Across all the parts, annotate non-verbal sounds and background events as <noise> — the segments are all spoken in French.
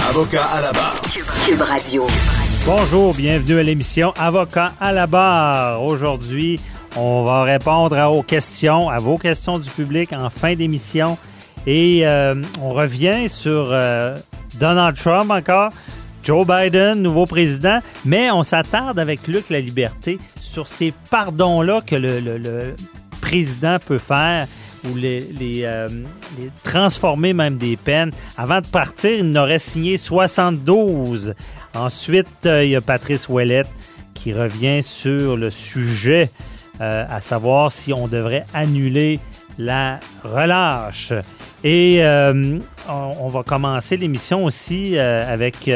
Avocat à la barre. Cube Radio. Bonjour, bienvenue à l'émission Avocat à la barre. Aujourd'hui, on va répondre à vos questions, à vos questions du public en fin d'émission. Et euh, on revient sur euh, Donald Trump encore. Joe Biden, nouveau président, mais on s'attarde avec Luc La Liberté sur ces pardons-là que le, le- le président peut faire ou euh, les transformer même des peines. Avant de partir, il n'aurait signé 72. Ensuite, euh, il y a Patrice Ouellette qui revient sur le sujet, euh, à savoir si on devrait annuler la relâche. Et on, on va commencer l'émission aussi avec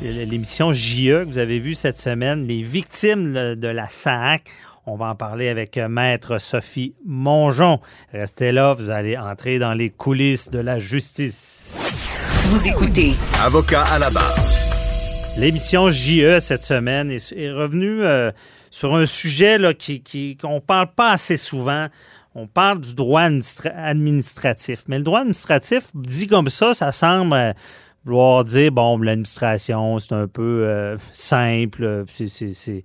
l'émission JE que vous avez vue cette semaine, les victimes de la SAC. On va en parler avec euh, Maître Sophie Mongeon. Restez là, vous allez entrer dans les coulisses de la justice. Vous écoutez Avocat à la barre. L'émission JE cette semaine est, revenue euh, sur un sujet là, qui, qu'on ne parle pas assez souvent. On parle du droit administra- administratif. Mais le droit administratif, dit comme ça, ça semble euh, vouloir dire, bon, l'administration, c'est un peu euh, simple. c'est-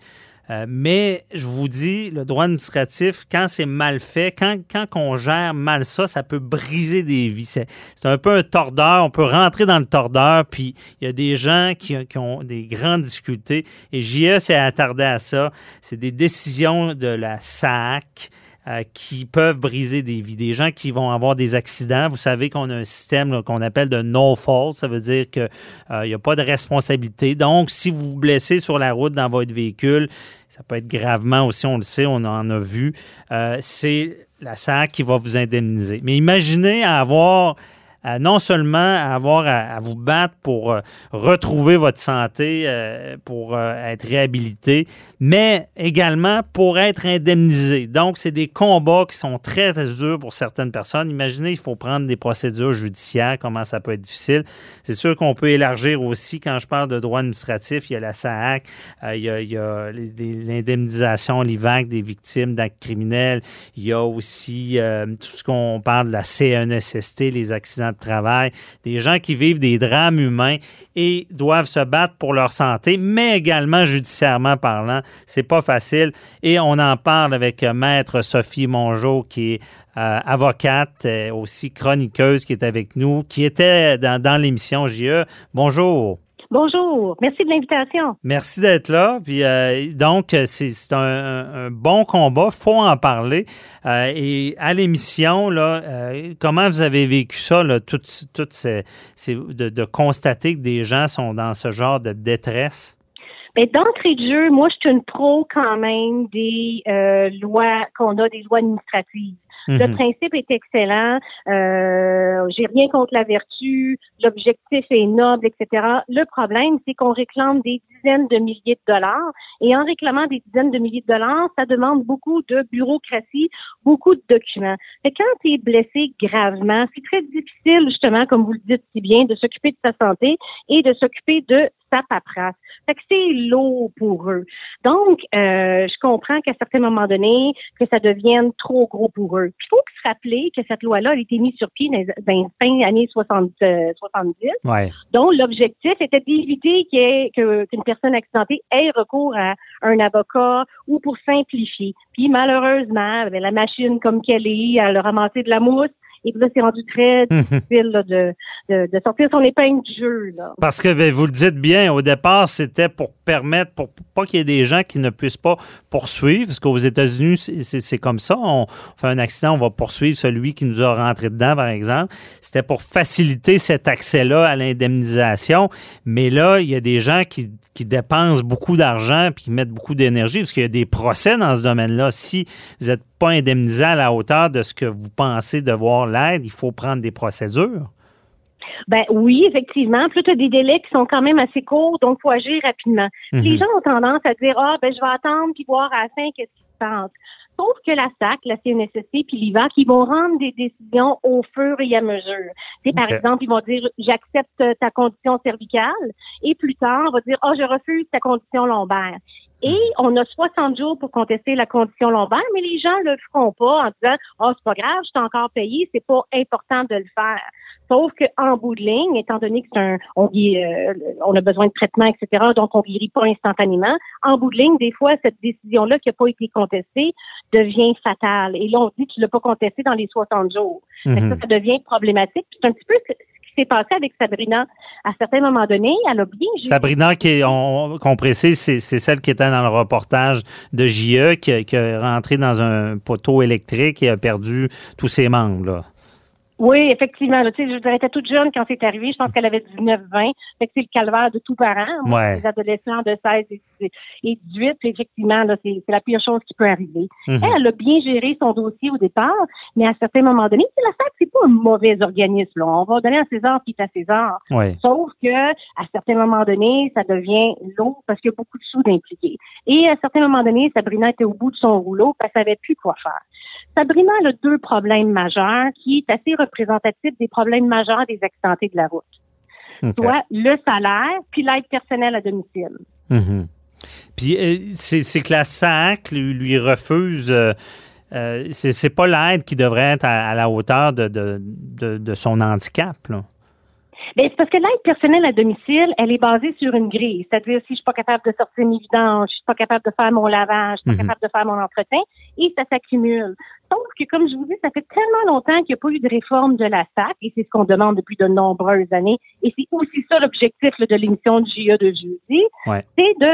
euh, mais je vous dis, le droit administratif, quand c'est mal fait, quand, quand on gère mal ça, ça peut briser des vies. C'est un peu un tordeur. On peut rentrer dans le tordeur, puis il y a des gens qui, qui ont des grandes difficultés. Et JE s'est attardé à ça. C'est des décisions de la SAC. Euh, qui peuvent briser des vies, des gens qui vont avoir des accidents. Vous savez qu'on a un système qu'on appelle de no fault, ça veut dire qu'il n'y a pas de responsabilité. Donc, si vous vous blessez sur la route dans votre véhicule, ça peut être gravement aussi, on le sait, on en a vu, euh, c'est la SAC qui va vous indemniser. Mais imaginez avoir à non seulement avoir à, vous battre pour euh, retrouver votre santé, euh, pour euh, être réhabilité, mais également pour être indemnisé. Donc, c'est des combats qui sont très, très durs pour certaines personnes. Imaginez, il faut prendre des procédures judiciaires, comment ça peut être difficile. C'est sûr qu'on peut élargir aussi, quand je parle de droit administratif, il y a la SAAC, il y a, il y a l'indemnisation, l'IVAC des victimes d'actes criminels, il y a aussi tout ce qu'on parle de la CNSST, les accidents de travail, des gens qui vivent des drames humains et doivent se battre pour leur santé, mais également judiciairement parlant. C'est pas facile. Et on en parle avec euh, Maître Sophie Mongeau, qui est euh, avocate, euh, aussi chroniqueuse, qui est avec nous, qui était dans, dans l'émission JE. Bonjour. Bonjour, merci de l'invitation. Merci d'être là. Puis euh, donc, c'est un, un- bon combat. faut en parler. Euh, et à l'émission, là, euh, comment vous avez vécu ça, là, toutes, toutes ces, ces- de, de constater que des gens sont dans ce genre de détresse? Mais d'entrée de jeu, moi, je suis une pro quand même des euh, lois qu'on a, des lois administratives. Le Mhm. principe est excellent. Euh, J'ai rien contre la vertu. L'objectif est noble, etc. Le problème, c'est qu'on réclame des dizaines de milliers de dollars. Et en réclamant des dizaines de milliers de dollars, ça demande beaucoup de bureaucratie, beaucoup de documents. Et quand tu es blessé gravement, c'est très difficile, justement, comme vous le dites si bien, de s'occuper de sa santé et de s'occuper de sa paperasse. Fait que c'est lourd pour eux. Donc, euh, je comprends qu'à certains moments donnés, que ça devienne trop gros pour eux. Il faut se rappeler que cette loi-là a été mise sur pied dans les dans les fin années 60, euh, 70, Ouais. dont l'objectif était d'éviter qu'une personne accidentée ait recours à un avocat ou pour simplifier. Puis malheureusement, ben, la machine comme qu'elle est, elle a ramassé de la mousse Et puis là, c'est rendu très <laughs> difficile là, de, de, de sortir son épingle du jeu. Là. Parce que ben, vous le dites bien, au départ, c'était pour permettre, pour pas qu'il y ait des gens qui ne puissent pas poursuivre, parce qu'aux États-Unis, c'est- comme ça. On fait un accident, on va poursuivre celui qui nous a rentré dedans, par exemple. C'était pour faciliter cet accès-là à l'indemnisation. Mais là, il y a des gens qui, qui dépensent beaucoup d'argent puis qui mettent beaucoup d'énergie, parce qu'il y a des procès dans ce domaine-là. Si vous n'êtes pas indemnisé à la hauteur de ce que vous pensez devoir l'être, il faut prendre des procédures? Ben oui, effectivement. Là, tu as des délais qui sont quand même assez courts, donc il faut agir rapidement. Mhm. Les gens ont tendance à dire Ah, ben je vais attendre puis voir à la fin qu'est-ce qui se passe. Sauf que la SAC, la CNSST puis l'IVAC, ils vont rendre des décisions au fur et à mesure. Par exemple, ils vont dire j'accepte ta condition cervicale et plus tard, on va dire Ah, je refuse ta condition lombaire. Et on a 60 jours pour contester la condition lombaire, mais les gens le feront pas en disant Ah, c'est pas grave, je t'ai encore payé, c'est pas important de le faire. Sauf qu'en bout de ligne, étant donné que c'est un, on, guérit, euh, on a besoin de traitement, etc., donc on guérit pas instantanément, en bout de ligne, des fois, cette décision-là qui n'a pas été contestée devient fatale. Et là, on dit tu l'as pas contestée dans les 60 jours. Que Mhm. ça, ça devient problématique. C'est un petit peu passé avec Sabrina. À certains moments donnés, elle a bien Sabrina, qu'on précise, c'est celle qui était dans le reportage de JE, qui, est rentrée dans un poteau électrique et a perdu tous ses membres. Oui, effectivement. là, tu sais, je dire, elle était toute jeune quand c'est arrivé. Je pense qu'elle avait 19-20. Fait que c'est le calvaire de tout parent. Moi, Ouais. Les adolescents de 16 et, et 18, puis effectivement, là, c'est c'est la pire chose qui peut arriver. Mhm. Elle, elle a bien géré son dossier au départ, mais à certains moments donnés, c'est la SAC, c'est pas un mauvais organisme. Là. On va donner à César qui est à César. Ouais. Sauf que à certains moments donnés, ça devient lourd parce qu'il y a beaucoup de sous d'impliqués. Et à certains moments donnés, Sabrina était au bout de son rouleau, parce qu'elle savait plus quoi faire. Sabrina a deux problèmes majeurs qui est assez représentatif des problèmes majeurs des accidentés de la route. OK. Soit le salaire, puis l'aide personnelle à domicile. Mhm. Puis euh, c'est que la SAC lui, refuse. euh, euh, c'est c'est pas l'aide qui devrait être à, à la hauteur de, de, de, de son handicap. Là. Ben, c'est parce que l'aide personnelle à domicile, elle est basée sur une grille. C'est-à-dire, si je suis pas capable de sortir mes vidanges, je suis pas capable de faire mon lavage, je suis pas Mhm. capable de faire mon entretien, et ça s'accumule. Sauf que, comme je vous dis, ça fait tellement longtemps qu'il n'y a pas eu de réforme de la SAC, et c'est ce qu'on demande depuis de nombreuses années, et c'est aussi ça l'objectif de l'émission de JE de jeudi, Ouais. c'est de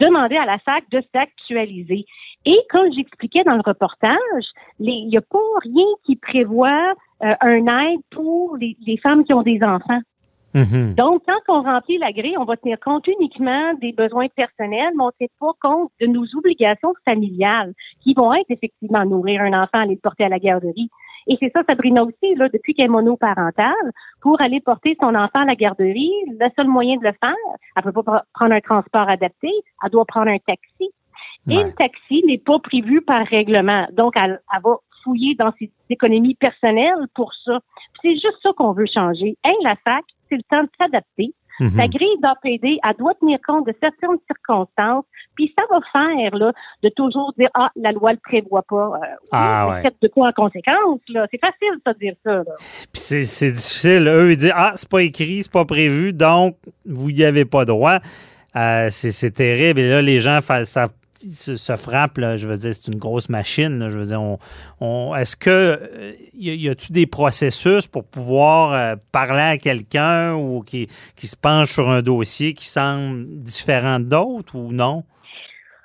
demander à la SAC de s'actualiser. Et comme j'expliquais dans le reportage, il n'y a pas rien qui prévoit euh, un aide pour les, les femmes qui ont des enfants. Mhm. Donc, quand on remplit la grille, on va tenir compte uniquement des besoins personnels, mais on ne tient pas compte de nos obligations familiales, qui vont être effectivement nourrir un enfant, aller le porter à la garderie. Et c'est ça, Sabrina aussi, là, depuis qu'elle est monoparentale, pour aller porter son enfant à la garderie, le seul moyen de le faire, elle peut pas pr- prendre un transport adapté, elle doit prendre un taxi. Et le taxi n'est pas prévu par règlement. Donc, elle, elle va fouiller dans ses économies personnelles pour ça. C'est juste ça qu'on veut changer. Hein, la SAC, c'est le temps de s'adapter. Mhm. La grille d'APD, elle doit tenir compte de certaines circonstances, puis ça va faire là, de toujours dire Ah, la loi le prévoit pas. Euh, oui, Ah, mais ouais. De quoi en conséquence, là? C'est facile de dire ça. Là. Puis c'est c'est difficile. Eux, ils disent Ah, c'est pas écrit, c'est pas prévu, donc vous n'y avez pas droit. Euh, c'est c'est terrible. Et là, les gens fa- ça, se, se frappent. Là, je veux dire, c'est une grosse machine. là. je veux dire, on, on- est-ce que euh, y a-tu des processus pour pouvoir euh, parler à quelqu'un ou qui, qui se penche sur un dossier qui semble différent d'autres ou non?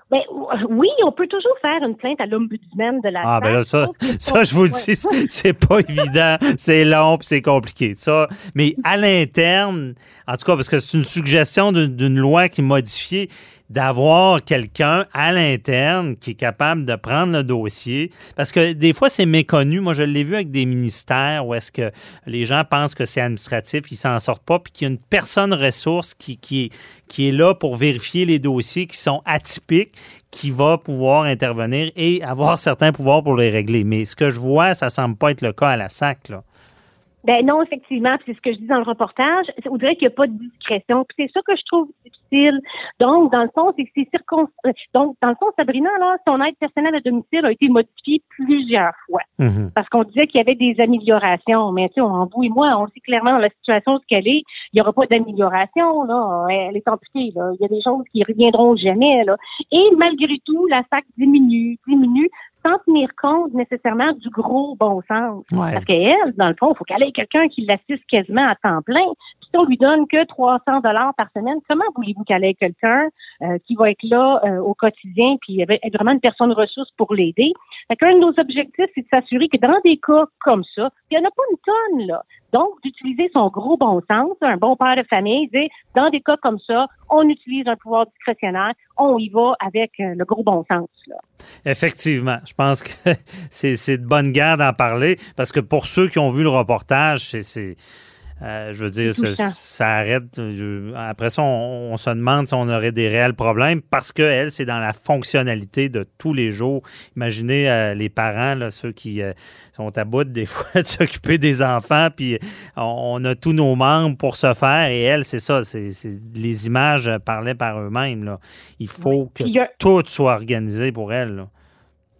Ben, oui, on peut toujours faire une plainte à l'ombudsman de la Ah, ben là, ça, ça je vous le dis, c'est- pas évident, c'est long c'est compliqué. Ça. Mais à l'interne, en tout cas, parce que c'est une suggestion d'une loi qui est modifiée, d'avoir quelqu'un à l'interne qui est capable de prendre le dossier. Parce que des fois, c'est méconnu. Moi, je l'ai vu avec des ministères où est-ce que les gens pensent que c'est administratif, ils s'en sortent pas, puis qu'il y a une personne ressource qui, qui, est, qui est là pour vérifier les dossiers qui sont atypiques, qui va pouvoir intervenir et avoir certains pouvoirs pour les régler. Mais ce que je vois, ça semble pas être le cas à la SAC. Là. Ben non, effectivement, c'est ce que je dis dans le reportage. On dirait qu'il n'y a pas de discrétion. C'est ça que je trouve difficile. Donc, dans le fond, c'est que ces circonstances. Donc, dans le fond, Sabrina, là, son aide personnelle à domicile a été modifiée plusieurs fois. Mhm. Parce qu'on disait qu'il y avait des améliorations. Mais tu sais, on, vous et moi, on sait clairement dans la situation où elle est, il n'y aura pas d'amélioration, là. Elle est amputée, là. Il y a des choses qui reviendront jamais, là. Et malgré tout, la SAC diminue, diminue, sans tenir compte nécessairement du gros bon sens. Ouais. Parce qu'elle, dans le fond, il faut qu'elle ait quelqu'un qui l'assiste quasiment à temps plein. Puis si on lui donne que 300 dollars par semaine, comment voulez-vous qu'elle ait quelqu'un euh, qui va être là euh, au quotidien puis être vraiment une personne ressource pour l'aider? Fait qu'un de nos objectifs, c'est de s'assurer que dans des cas comme ça, il n'y en a pas une tonne, là. Donc, d'utiliser son gros bon sens, un bon père de famille, dire, dans des cas comme ça, on utilise un pouvoir discrétionnaire, on y va avec euh, le gros bon sens. Effectivement, je pense que <laughs> c'est de bonne guerre d'en parler parce que pour ceux qui ont vu le reportage, c'est. Euh, je veux dire, ça, ça arrête. Je- après ça, on, on se demande si on aurait des réels problèmes parce que elle, c'est dans la fonctionnalité de tous les jours. Imaginez euh, les parents, là, ceux qui euh, sont à bout des <laughs> fois de s'occuper des enfants, puis on, on a tous nos membres pour se faire. Et elle, c'est ça, c'est les images parlaient par eux-mêmes. Il faut que a- tout soit organisé pour elle. là.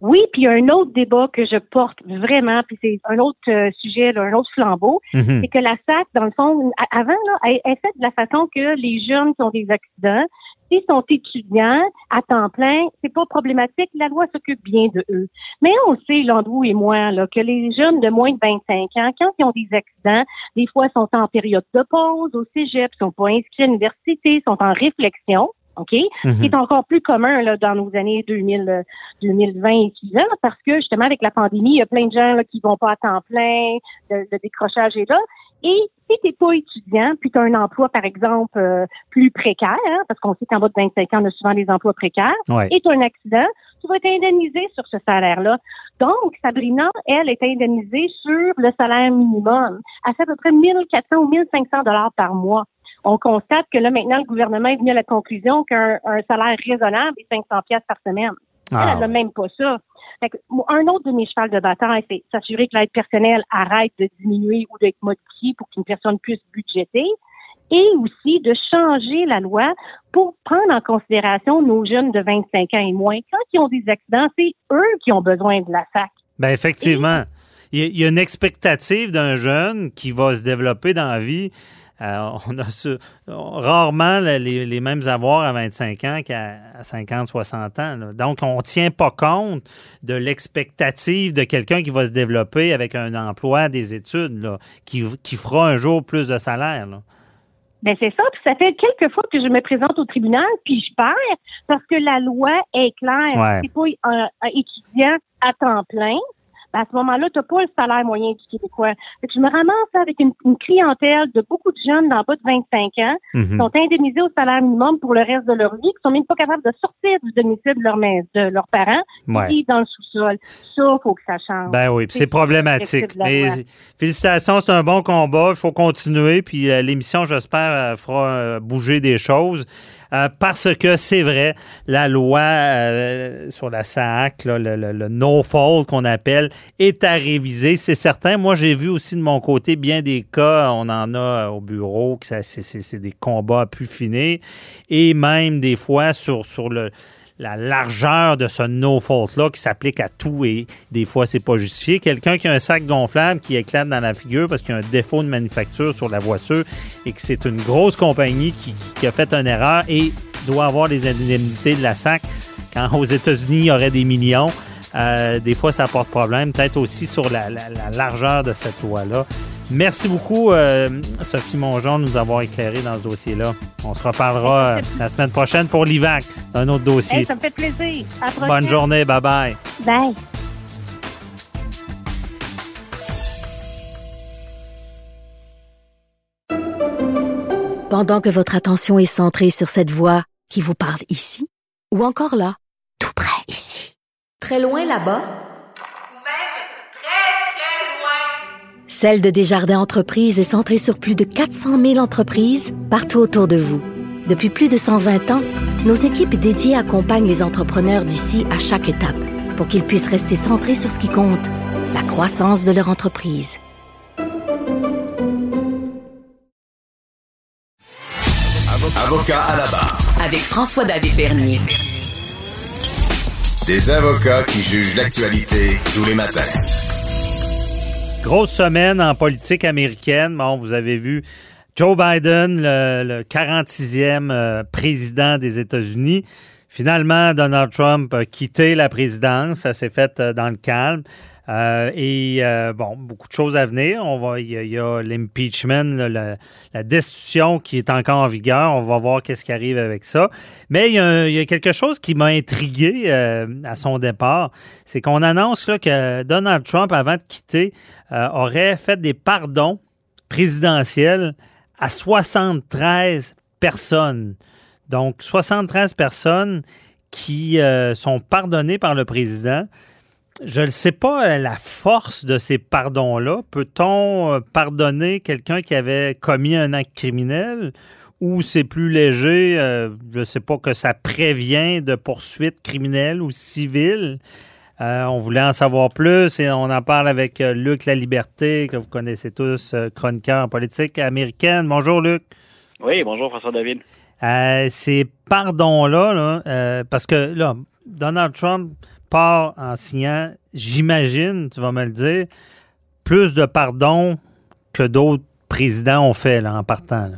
Oui, puis il y a un autre débat que je porte vraiment, puis c'est un autre euh, sujet, là, un autre flambeau, Mhm. c'est que la SAC, dans le fond, avant, là, elle elle est faite de la façon que les jeunes qui ont des accidents, s'ils sont étudiants à temps plein, c'est pas problématique, la loi s'occupe bien de eux. Mais on sait, Landou et moi, là, que les jeunes de moins de 25 ans, quand ils ont des accidents, des fois sont en période de pause au cégep, sont pas inscrits à l'université, sont en réflexion. OK? Mhm. Ce qui est encore plus commun là, dans nos années 2000, euh, 2020 et suivants, parce que justement, avec la pandémie, il y a plein de gens là, qui vont pas à temps plein, le, le décrochage est là. Et si tu n'es pas étudiant, puis tu as un emploi, par exemple, euh, plus précaire, hein, parce qu'on sait qu'en bas de 25 ans, on a souvent des emplois précaires, Ouais. et tu as un accident, tu vas être indemnisé sur ce salaire-là. Donc, Sabrina, elle, est indemnisée sur le salaire minimum. Elle fait à peu près 1400 ou 1500 dollars par mois. On constate que là, maintenant, le gouvernement est venu à la conclusion qu'un un salaire raisonnable est 500 pièces par semaine. Elle, Ah, elle n'a même pas ça. Fait que, un autre de mes chevals de bataille, c'est s'assurer que l'aide personnelle arrête de diminuer ou d'être modifiée pour qu'une personne puisse budgéter et aussi de changer la loi pour prendre en considération nos jeunes de 25 ans et moins. Quand ils ont des accidents, c'est eux qui ont besoin de la SAC. Ben effectivement. Il y a une expectative d'un jeune qui va se développer dans la vie. Euh, on a ce- rarement les, les mêmes avoirs à 25 ans qu'à à 50, 60 ans. là. Donc, on ne tient pas compte de l'expectative de quelqu'un qui va se développer avec un emploi, des études, là, qui, qui fera un jour plus de salaire. Ben c'est ça, puis ça fait quelques fois que je me présente au tribunal, puis je perds parce que la loi est claire. Ouais. C'est pas un, un étudiant à temps plein. Ben, à ce moment-là, tu n'as pas le salaire moyen du Québécois. Fait que je me ramasse avec une, une clientèle de beaucoup de jeunes d'en bas de 25 ans qui Mhm. sont indemnisés au salaire minimum pour le reste de leur vie, qui sont même pas capables de sortir du domicile de, leur, mais- de leurs parents, Ouais. qui dans le sous-sol. Ça, faut que ça change. Ben oui, c'est problématique. Mais félicitations, c'est un bon combat. Il faut continuer. Puis euh, l'émission, j'espère, euh, fera euh, bouger des choses. Euh, parce que c'est vrai, la loi euh, sur la SAC, le, no-fault qu'on appelle, est à réviser. C'est certain. Moi, j'ai vu aussi de mon côté bien des cas, on en a euh, au bureau, que c'est- des combats à pu finir. Et même des fois sur le la largeur de ce no-fault-là qui s'applique à tout et des fois, c'est pas justifié. Quelqu'un qui a un sac gonflable qui éclate dans la figure parce qu'il y a un défaut de manufacture sur la voiture et que c'est une grosse compagnie qui, a fait une erreur et doit avoir les indemnités de la SAC. Quand aux États-Unis, il y aurait des millions, euh, des fois, ça porte problème. Peut-être aussi sur la, la- la largeur de cette loi-là. Merci beaucoup, euh, Sophie Mongeon, de nous avoir éclairé dans ce dossier-là. On se reparlera euh, <laughs> la semaine prochaine pour l'IVAC, un autre dossier. Hey, ça me fait plaisir. À prochaine. Bonne journée, bye bye. Bye. Pendant que votre attention est centrée sur cette voix qui vous parle ici, ou encore là, tout près ici, très loin là-bas, Ou même très, très loin. Celle de Desjardins Entreprises est centrée sur plus de 400 000 entreprises partout autour de vous. Depuis plus de 120 ans, nos équipes dédiées accompagnent les entrepreneurs d'ici à chaque étape pour qu'ils puissent rester centrés sur ce qui compte, la croissance de leur entreprise. Avocat à la barre. Avec François-David Bernier. Des avocats qui jugent l'actualité tous les matins. Grosse semaine en politique américaine. Bon, vous avez vu Joe Biden, le, le 46e euh, président des États-Unis, Finalement, Donald Trump a quitté la présidence. Ça s'est fait euh, dans le calme. Euh, et euh, bon, beaucoup de choses à venir. On va, il y a, l'impeachment, la, destitution qui est encore en vigueur. On va voir qu'est-ce qui arrive avec ça. Mais il y a, quelque chose qui m'a intrigué à son départ, c'est qu'on annonce là, que Donald Trump, avant de quitter, aurait fait des pardons présidentiels à 73 personnes. Donc, 73 personnes qui euh, sont pardonnées par le président. Je ne sais pas euh, la force de ces pardons-là. Peut-on euh, pardonner quelqu'un qui avait commis un acte criminel ou c'est plus léger, je ne sais pas, que ça prévient de poursuites criminelles ou civiles? on voulait en savoir plus et on en parle avec Luc La Liberté, que vous connaissez tous, chroniqueur en politique américaine. Bonjour, Luc. Oui, bonjour, François David. Euh, ces pardons-là, euh, parce que là, Donald Trump part en signant, j'imagine, tu vas me le dire, plus de pardons que d'autres présidents ont fait là, en partant.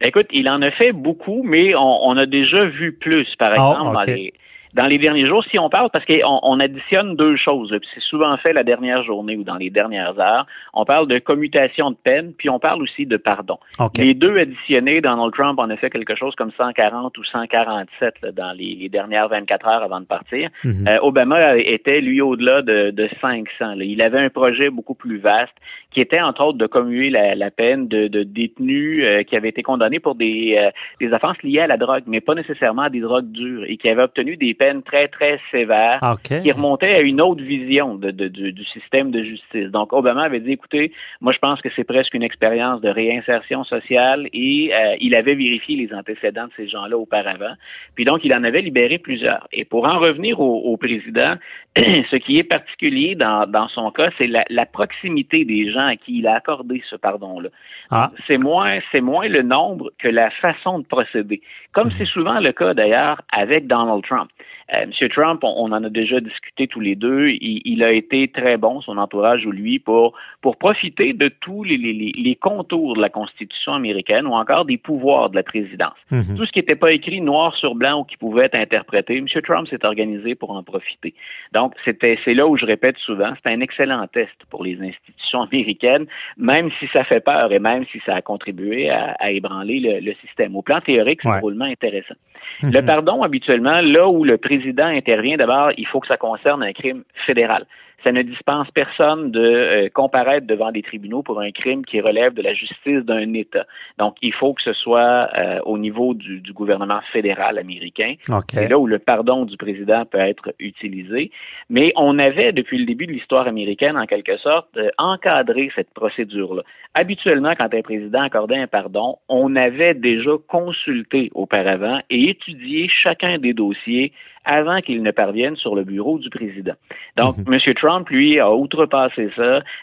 Écoute, il en a fait beaucoup, mais on, a déjà vu plus, par ah, exemple, dans les dans les derniers jours, si on parle, parce qu'on on additionne deux choses, c'est souvent fait la dernière journée ou dans les dernières heures, on parle de commutation de peine, puis on parle aussi de pardon. Les deux additionnés, Donald Trump en a fait quelque chose comme 140 ou 147 là, dans les, dernières 24 heures avant de partir. Mhm. euh, Obama était, lui, au-delà de, de 500. Là. Il avait un projet beaucoup plus vaste qui était, entre autres, de commuer la, la peine de, de détenus euh, qui avaient été condamnés pour des, euh, des offenses liées à la drogue, mais pas nécessairement à des drogues dures, et qui avaient obtenu des peines très, très sévère qui remontait à une autre vision de, du, système de justice. Donc, Obama avait dit, écoutez, moi, je pense que c'est presque une expérience de réinsertion sociale et euh, il avait vérifié les antécédents de ces gens-là auparavant. Puis donc, il en avait libéré plusieurs. Et pour en revenir au, président, <clears throat> ce qui est particulier dans, dans son cas, c'est la, la, proximité des gens à qui il a accordé ce pardon-là. Ah. C'est moins, c'est moins le nombre que la façon de procéder. Comme c'est souvent le cas d'ailleurs avec Donald Trump. Euh, M. Trump, on, en a déjà discuté tous les deux. Il, a été très bon, son entourage ou lui, pour, pour profiter de tous les, les, les, contours de la Constitution américaine ou encore des pouvoirs de la présidence. Mhm. Tout ce qui n'était pas écrit noir sur blanc ou qui pouvait être interprété, M. Trump s'est organisé pour en profiter. Donc, c'était, c'est là où je répète souvent, c'est un excellent test pour les institutions américaines, même si ça fait peur et même si ça a contribué à, à ébranler le, le, système. Au plan théorique, c'est drôlement intéressant. Mhm. Le pardon, habituellement, là où le président intervient, d'abord, il faut que ça concerne un crime fédéral ça ne dispense personne de euh, comparaître devant des tribunaux pour un crime qui relève de la justice d'un État. Donc, il faut que ce soit euh, au niveau du, gouvernement fédéral américain. C'est là où le pardon du président peut être utilisé. Mais on avait, depuis le début de l'histoire américaine, en quelque sorte, euh, encadré cette procédure-là. Habituellement, quand un président accordait un pardon, on avait déjà consulté auparavant et étudié chacun des dossiers avant qu'il ne parvienne sur le bureau du président. Donc, M. Mhm. Trump, lui, a outrepassé ça.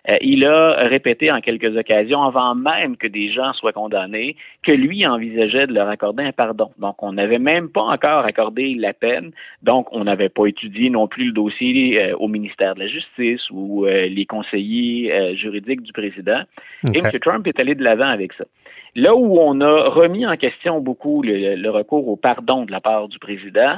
Euh, il a répété en quelques occasions, avant même que des gens soient condamnés, que lui envisageait de leur accorder un pardon. Donc, on n'avait même pas encore accordé la peine. Donc, on n'avait pas étudié non plus le dossier euh, au ministère de la Justice ou euh, les conseillers juridiques du président. Et M. Trump est allé de l'avant avec ça. Là où on a remis en question beaucoup le, recours au pardon de la part du président,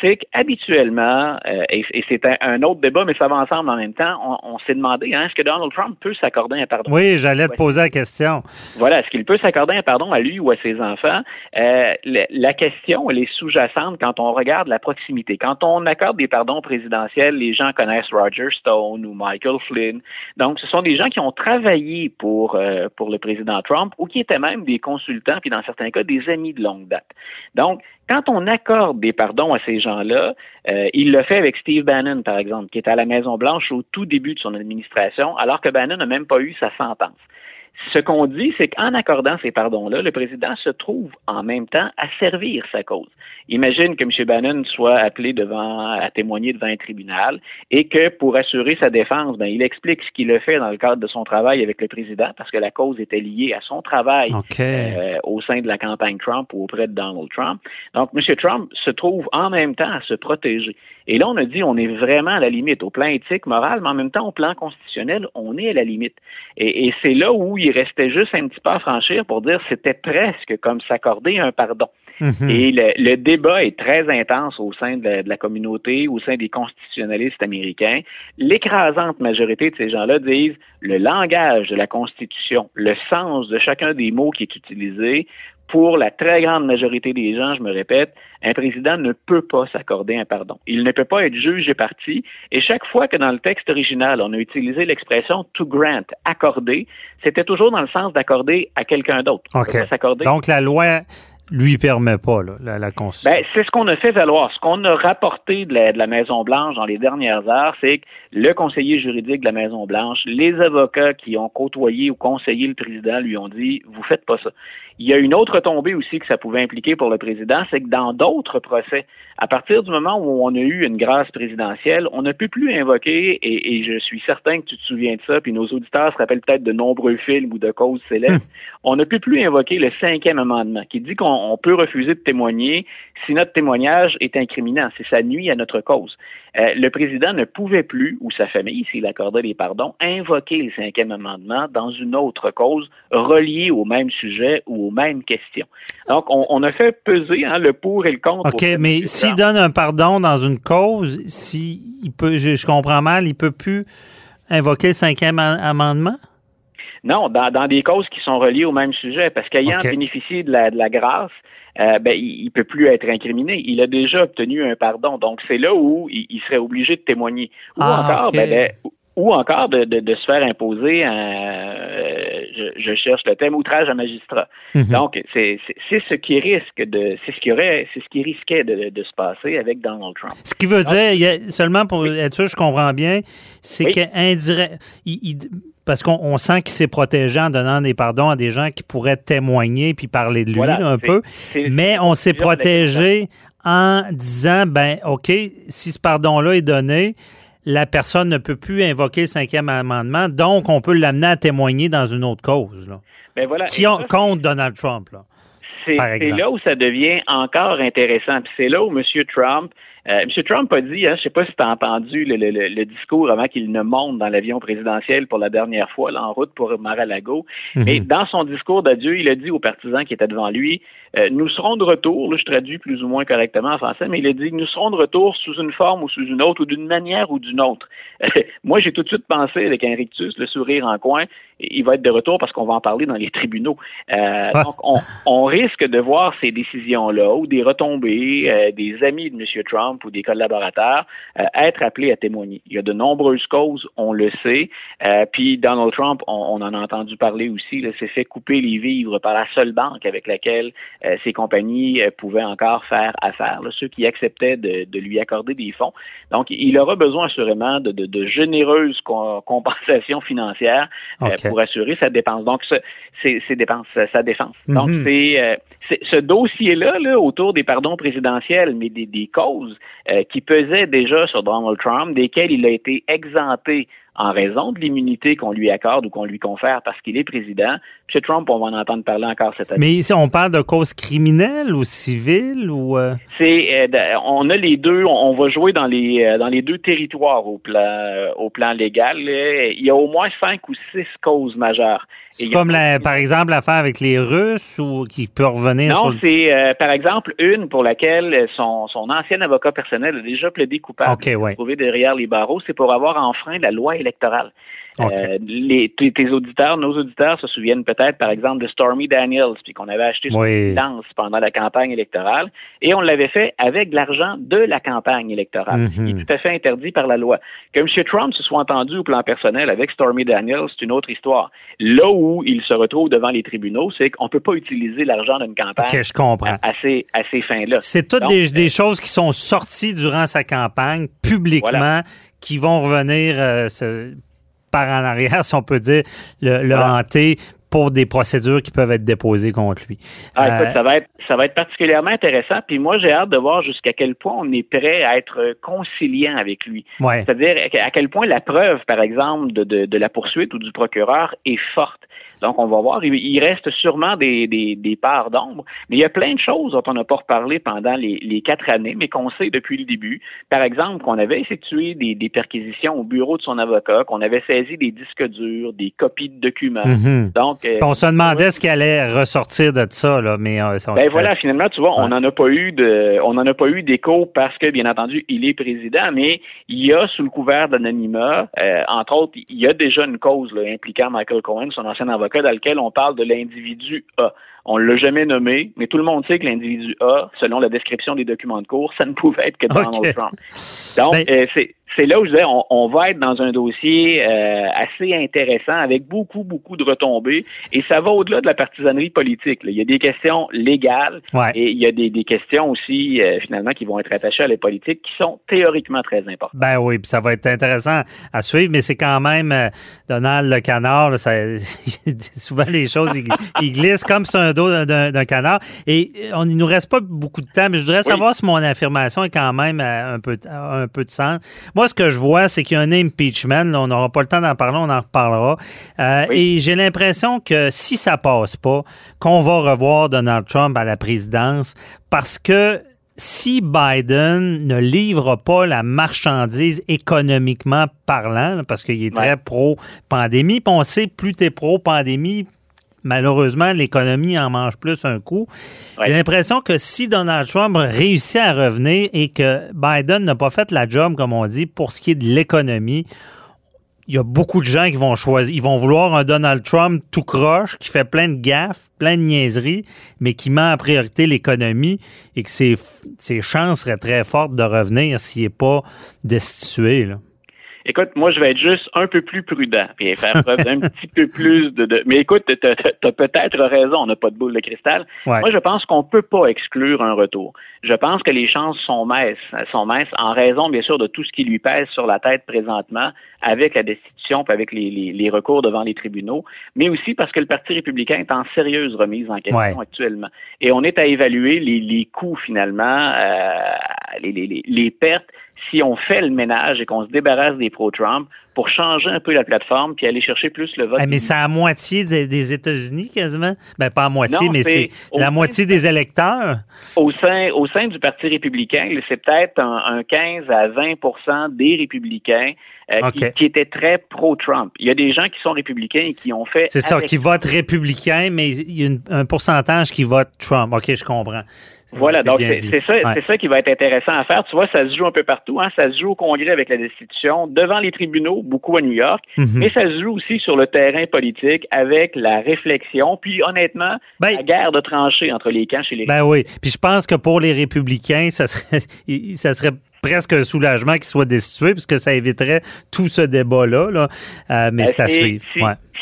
c'est qu'habituellement, euh, et, c'est un, autre débat, mais ça va ensemble en même temps, on, s'est demandé, hein, est-ce que Donald Trump peut s'accorder un pardon? Oui, j'allais te poser la question. Voilà, est-ce qu'il peut s'accorder un pardon à lui ou à ses enfants? Euh, la, question, elle est sous-jacente quand on regarde la proximité. Quand on accorde des pardons présidentiels, les gens connaissent Roger Stone ou Michael Flynn. Donc, ce sont des gens qui ont travaillé pour, euh, pour le président Trump ou qui étaient même des consultants, puis dans certains cas, des amis de longue date. Donc, quand on accorde des pardons à ces gens-là, euh, il le fait avec Steve Bannon, par exemple, qui est à la Maison-Blanche au tout début de son administration, alors que Bannon n'a même pas eu sa sentence. Ce qu'on dit, c'est qu'en accordant ces pardons-là, le président se trouve en même temps à servir sa cause. Imagine que M. Bannon soit appelé devant, à témoigner devant un tribunal et que pour assurer sa défense, ben, il explique ce qu'il a fait dans le cadre de son travail avec le président parce que la cause était liée à son travail euh, au sein de la campagne Trump ou auprès de Donald Trump. Donc, M. Trump se trouve en même temps à se protéger. Et là, on a dit, on est vraiment à la limite, au plan éthique, moral, mais en même temps, au plan constitutionnel, on est à la limite. Et, et c'est là où il restait juste un petit pas à franchir pour dire c'était presque comme s'accorder un pardon. Mhm. Et le, débat est très intense au sein de la, communauté, au sein des constitutionnalistes américains. L'écrasante majorité de ces gens-là disent le langage de la Constitution, le sens de chacun des mots qui est utilisé, pour la très grande majorité des gens, je me répète, un président ne peut pas s'accorder un pardon. Il ne peut pas être juge et parti. Et chaque fois que dans le texte original, on a utilisé l'expression to grant, accorder, c'était toujours dans le sens d'accorder à quelqu'un d'autre. Donc la loi lui permet pas, la, la Constitution. Ben, c'est ce qu'on a fait valoir. Ce qu'on a rapporté de la, Maison-Blanche dans les dernières heures, c'est que le conseiller juridique de la Maison-Blanche, les avocats qui ont côtoyé ou conseillé le président lui ont dit, vous faites pas ça. Il y a une autre tombée aussi que ça pouvait impliquer pour le président, c'est que dans d'autres procès, à partir du moment où on a eu une grâce présidentielle, on ne peut plus invoquer, et, je suis certain que tu te souviens de ça, puis nos auditeurs se rappellent peut-être de nombreux films ou de causes célèbres, hum. on ne peut plus invoquer le cinquième amendement qui dit qu'on peut refuser de témoigner si notre témoignage est incriminant, si ça nuit à notre cause. Euh, le président ne pouvait plus, ou sa famille, s'il accordait les pardons, invoquer le cinquième amendement dans une autre cause reliée au même sujet ou aux mêmes questions. Donc, on, a fait peser hein, le pour et le contre. OK, mais s'il donne un pardon dans une cause, si il peut, je, comprends mal, il peut plus invoquer le cinquième amendement? Non, dans, des causes qui sont reliées au même sujet, parce qu'ayant bénéficié de la, de la grâce, euh, ben, il, ne peut plus être incriminé. Il a déjà obtenu un pardon. Donc, c'est là où il, serait obligé de témoigner. Ou ah, encore, ben, ben, ou encore de, de, se faire imposer un, euh, je, je, cherche le thème outrage à magistrat. Mhm. Donc c'est ce qui risque de c'est ce qui aurait c'est ce qui risquait de, de, se passer avec Donald Trump. Ce qui veut dire seulement pour être sûr je comprends bien, c'est qu'indirect il, parce qu'on sent qu'il s'est protégé en donnant des pardons à des gens qui pourraient témoigner puis parler de lui un peu. Mais on s'est protégé en disant, ben OK, si ce pardon-là est donné, la personne ne peut plus invoquer le cinquième amendement, donc on peut l'amener à témoigner dans une autre cause. Là, ben voilà. Qui ont, contre Donald Trump. Là, c'est là où ça devient encore intéressant. c'est là où M. Trump euh, M. Trump a dit, hein, je ne sais pas si tu as entendu le, discours avant qu'il ne monte dans l'avion présidentiel pour la dernière fois, là, en route pour Mar-a-Lago. Mhm. Mais dans son discours d'adieu, il a dit aux partisans qui étaient devant lui, euh, nous serons de retour, là, je traduis plus ou moins correctement en français, mais il a dit, nous serons de retour sous une forme ou sous une autre, ou d'une manière ou d'une autre. <laughs> moi, j'ai tout de suite pensé avec un rictus, le sourire en coin, il va être de retour parce qu'on va en parler dans les tribunaux. Euh, donc, on, risque de voir ces décisions-là ou des retombées des amis de M. Trump ou des collaborateurs euh, être appelés à témoigner. Il y a de nombreuses causes, on le sait. Euh, puis Donald Trump, on, en a entendu parler aussi, s'est fait couper les vivres par la seule banque avec laquelle euh, ces compagnies pouvaient encore faire affaire, ceux qui acceptaient de, lui accorder des fonds. Donc, il aura besoin assurément de, généreuses compensations financières pour assurer sa dépense. Donc, c'est dépenses, sa défense. Donc, mhm. c'est ce dossier-là, là, autour des pardons présidentiels, mais des, des causes euh, qui pesaient déjà sur Donald Trump, desquelles il a été exempté en raison de l'immunité qu'on lui accorde ou qu'on lui confère parce qu'il est président. M. Trump, on va en entendre parler encore cette année. Mais ici, on parle de cause criminelle ou civile ou euh? C'est euh, on a les deux, on va jouer dans les euh, dans les deux territoires au plan au plan légal. Il y a au moins cinq ou six causes majeures. C'est comme par exemple l'affaire avec les Russes ou qui peut revenir Non, c'est par exemple une pour laquelle son, son ancien avocat personnel a déjà plaidé coupable. Okay, ouais. Trouvé derrière les barreaux, c'est pour avoir enfreint la loi électorale. Euh, les, tes, auditeurs, nos auditeurs se souviennent peut-être, par exemple, de Stormy Daniels, puis qu'on avait acheté son oui. pendant la campagne électorale, et on l'avait fait avec l'argent de la campagne électorale, mm qui est mhm. tout à fait interdit par la loi. Que M. Trump se soit entendu au plan personnel avec Stormy Daniels, c'est une autre histoire. Là où il se retrouve devant les tribunaux, c'est qu'on ne peut pas utiliser l'argent d'une campagne je comprends. À, ces, à ces fins-là. C'est toutes des, des, choses qui sont sorties durant sa campagne, publiquement, qui vont revenir euh, par en arrière, si on peut dire, le, hanter pour des procédures qui peuvent être déposées contre lui. Ah, écoute, euh, ça va être ça va être particulièrement intéressant. Puis moi, j'ai hâte de voir jusqu'à quel point on est prêt à être conciliant avec lui. C'est-à-dire à quel point la preuve, par exemple, de, de, de, la poursuite ou du procureur est forte. Donc, on va voir. Il, reste sûrement des, des, des parts d'ombre, mais il y a plein de choses dont on n'a pas reparlé pendant les, les quatre années, mais qu'on sait depuis le début. Par exemple, qu'on avait effectué des, des, perquisitions au bureau de son avocat, qu'on avait saisi des disques durs, des copies de documents. Mhm. Donc, euh, on se demandait ce qui allait ressortir de ça, là, mais euh, ben voilà, finalement, tu vois, on n'en a pas eu de, on n'en a pas eu d'écho parce que, bien entendu, il est président, mais il y a sous le couvert d'anonymat, euh, entre autres, il y a déjà une cause là, impliquant Michael Cohen, son ancien avocat, dans lequel on parle de l'individu A. On l'a jamais nommé, mais tout le monde sait que l'individu A, selon la description des documents de cours, ça ne pouvait être que Donald Trump. Donc, ben euh, c'est c'est là où je disais, on, va être dans un dossier euh, assez intéressant avec beaucoup, beaucoup de retombées. Et ça va au-delà de la partisanerie politique. Il y a des questions légales et il y a des, questions aussi, euh, finalement, qui vont être attachées à la politique qui sont théoriquement très importantes. Ben oui, puis ça va être intéressant à suivre, mais c'est quand même euh, Donald le canard. ça, <laughs> souvent, les choses, ils, glissent comme sur un dos d'un canard. Et on, il nous reste pas beaucoup de temps, mais je voudrais savoir si mon affirmation est quand même un peu, un peu de sens. Moi, ce que je vois, c'est qu'il y a un impeachment. on n'aura pas le temps d'en parler, on en reparlera. Euh, et j'ai l'impression que si ça passe pas, qu'on va revoir Donald Trump à la présidence parce que si Biden ne livre pas la marchandise économiquement parlant, parce qu'il est très pro-pandémie, puis on sait, plus tu es pro-pandémie, malheureusement, l'économie en mange plus un coup. J'ai l'impression que si Donald Trump réussit à revenir et que Biden n'a pas fait la job, comme on dit, pour ce qui est de l'économie, il y a beaucoup de gens qui vont choisir, ils vont vouloir un Donald Trump tout croche, qui fait plein de gaffes, plein de niaiseries, mais qui met en priorité l'économie et que ses, ses chances seraient très fortes de revenir s'il n'est pas destitué. Là. Écoute, moi, je vais être juste un peu plus prudent et faire preuve d'un <laughs> petit peu plus de, Mais écoute, tu as, peut-être raison, on n'a pas de boule de cristal. Moi, je pense qu'on peut pas exclure un retour. Je pense que les chances sont minces, sont minces en raison, bien sûr, de tout ce qui lui pèse sur la tête présentement avec la destitution et avec les, recours devant les tribunaux, mais aussi parce que le Parti républicain est en sérieuse remise en question actuellement. Et on est à évaluer les, coûts, finalement, euh, les, les pertes si on fait le ménage et qu'on se débarrasse des pro-Trump pour changer un peu la plateforme puis aller chercher plus le vote. mais c'est à moitié des, États-Unis quasiment? Ben pas à moitié, mais c'est la moitié des électeurs. Au sein, au sein du Parti républicain, c'est peut-être un, 15 à 20% des républicains euh, qui, étaient très pro-Trump. Il y a des gens qui sont républicains et qui ont fait. C'est ça, qui votent républicain, mais il y a un pourcentage qui vote Trump. OK, je comprends. Voilà, donc c'est ça, c'est ça qui va être intéressant à faire. Tu vois, ça se joue un peu partout. Hein? Ça se joue au Congrès avec la destitution, devant les tribunaux, beaucoup à New York, mhm. mais ça se joue aussi sur le terrain politique avec la réflexion, puis honnêtement, ben la guerre de tranchées entre les camps chez les. Ben oui, puis je pense que pour les républicains, ça serait, <laughs> ça serait presque un soulagement qu'ils soient destitués, puisque ça éviterait tout ce débat-là. Là. Euh, mais ben, c'est à suivre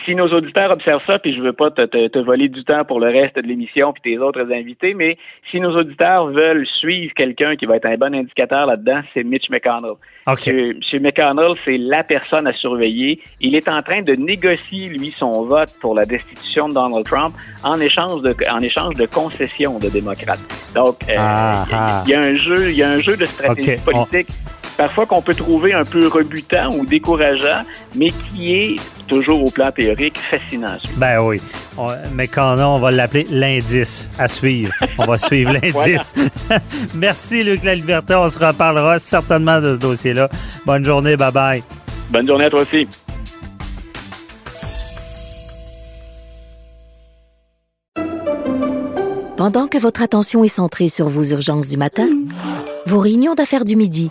si nos auditeurs observent ça, puis je veux pas te, te, voler du temps pour le reste de l'émission puis tes autres invités, mais si nos auditeurs veulent suivre quelqu'un qui va être un bon indicateur là-dedans, c'est Mitch McConnell. Okay. Chez, McConnell, c'est la personne à surveiller. Il est en train de négocier, lui, son vote pour la destitution de Donald Trump en échange de, en échange de concessions de démocrates. Donc, euh, il y, a un jeu, il y a un jeu de stratégie politique parfois qu'on peut trouver un peu rebutant ou décourageant, mais qui est toujours au plan théorique fascinant. Ben oui. mais quand on, on va l'appeler l'indice à suivre. On va suivre <laughs> l'indice. <laughs> Merci, Luc La Liberté. On se reparlera certainement de ce dossier-là. Bonne journée. Bye bye. Bonne journée à toi aussi. Pendant que votre attention est centrée sur vos urgences du matin, vos réunions d'affaires du midi,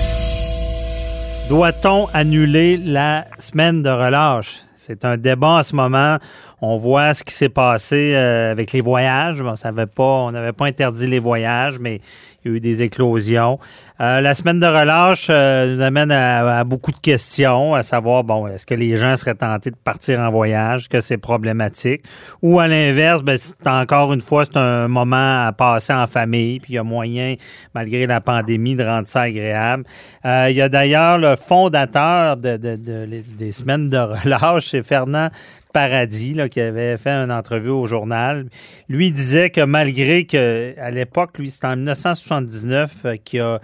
Doit-on annuler la semaine de relâche? C'est un débat en ce moment. On voit ce qui s'est passé euh, avec les voyages. Bon, ça pas, on n'avait pas interdit les voyages, mais il y a eu des éclosions. Euh, la semaine de relâche euh, nous amène à, beaucoup de questions, à savoir, bon, est-ce que les gens seraient tentés de partir en voyage, que c'est problématique, ou à l'inverse, ben, encore une fois, c'est un moment à passer en famille, puis il y a moyen, malgré la pandémie, de rendre ça agréable. Euh, il y a d'ailleurs le fondateur de, des semaines de <laughs> relâche, c'est Fernand Paradis, là, qui avait fait une entrevue au journal. Lui disait que malgré que à l'époque, lui, c'était en 1979 qu'il a,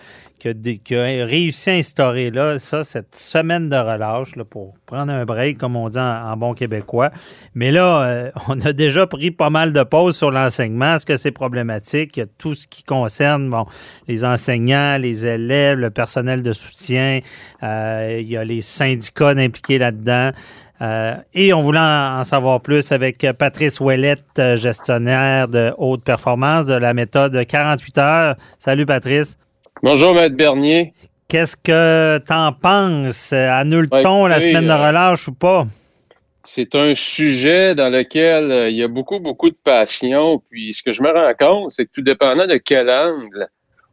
a, réussi à instaurer là, ça, cette semaine de relâche là, pour prendre un break, comme on dit en, bon québécois. Mais là, euh, on a déjà pris pas mal de pauses sur l'enseignement. Est-ce que c'est problématique? Il y a tout ce qui concerne bon, les enseignants, les élèves, le personnel de soutien. Euh, il y a les syndicats impliqués là-dedans. Euh, et on voulait en, savoir plus avec Patrice Ouellette, euh, gestionnaire de haute performance de la méthode 48 heures. Salut Patrice. Bonjour Maître Bernier. Qu'est-ce que t'en penses? Annule-t-on la semaine de euh, relâche ou pas? C'est un sujet dans lequel il y a beaucoup, beaucoup de passion. Puis ce que je me rends compte, c'est que tout dépendant de quel angle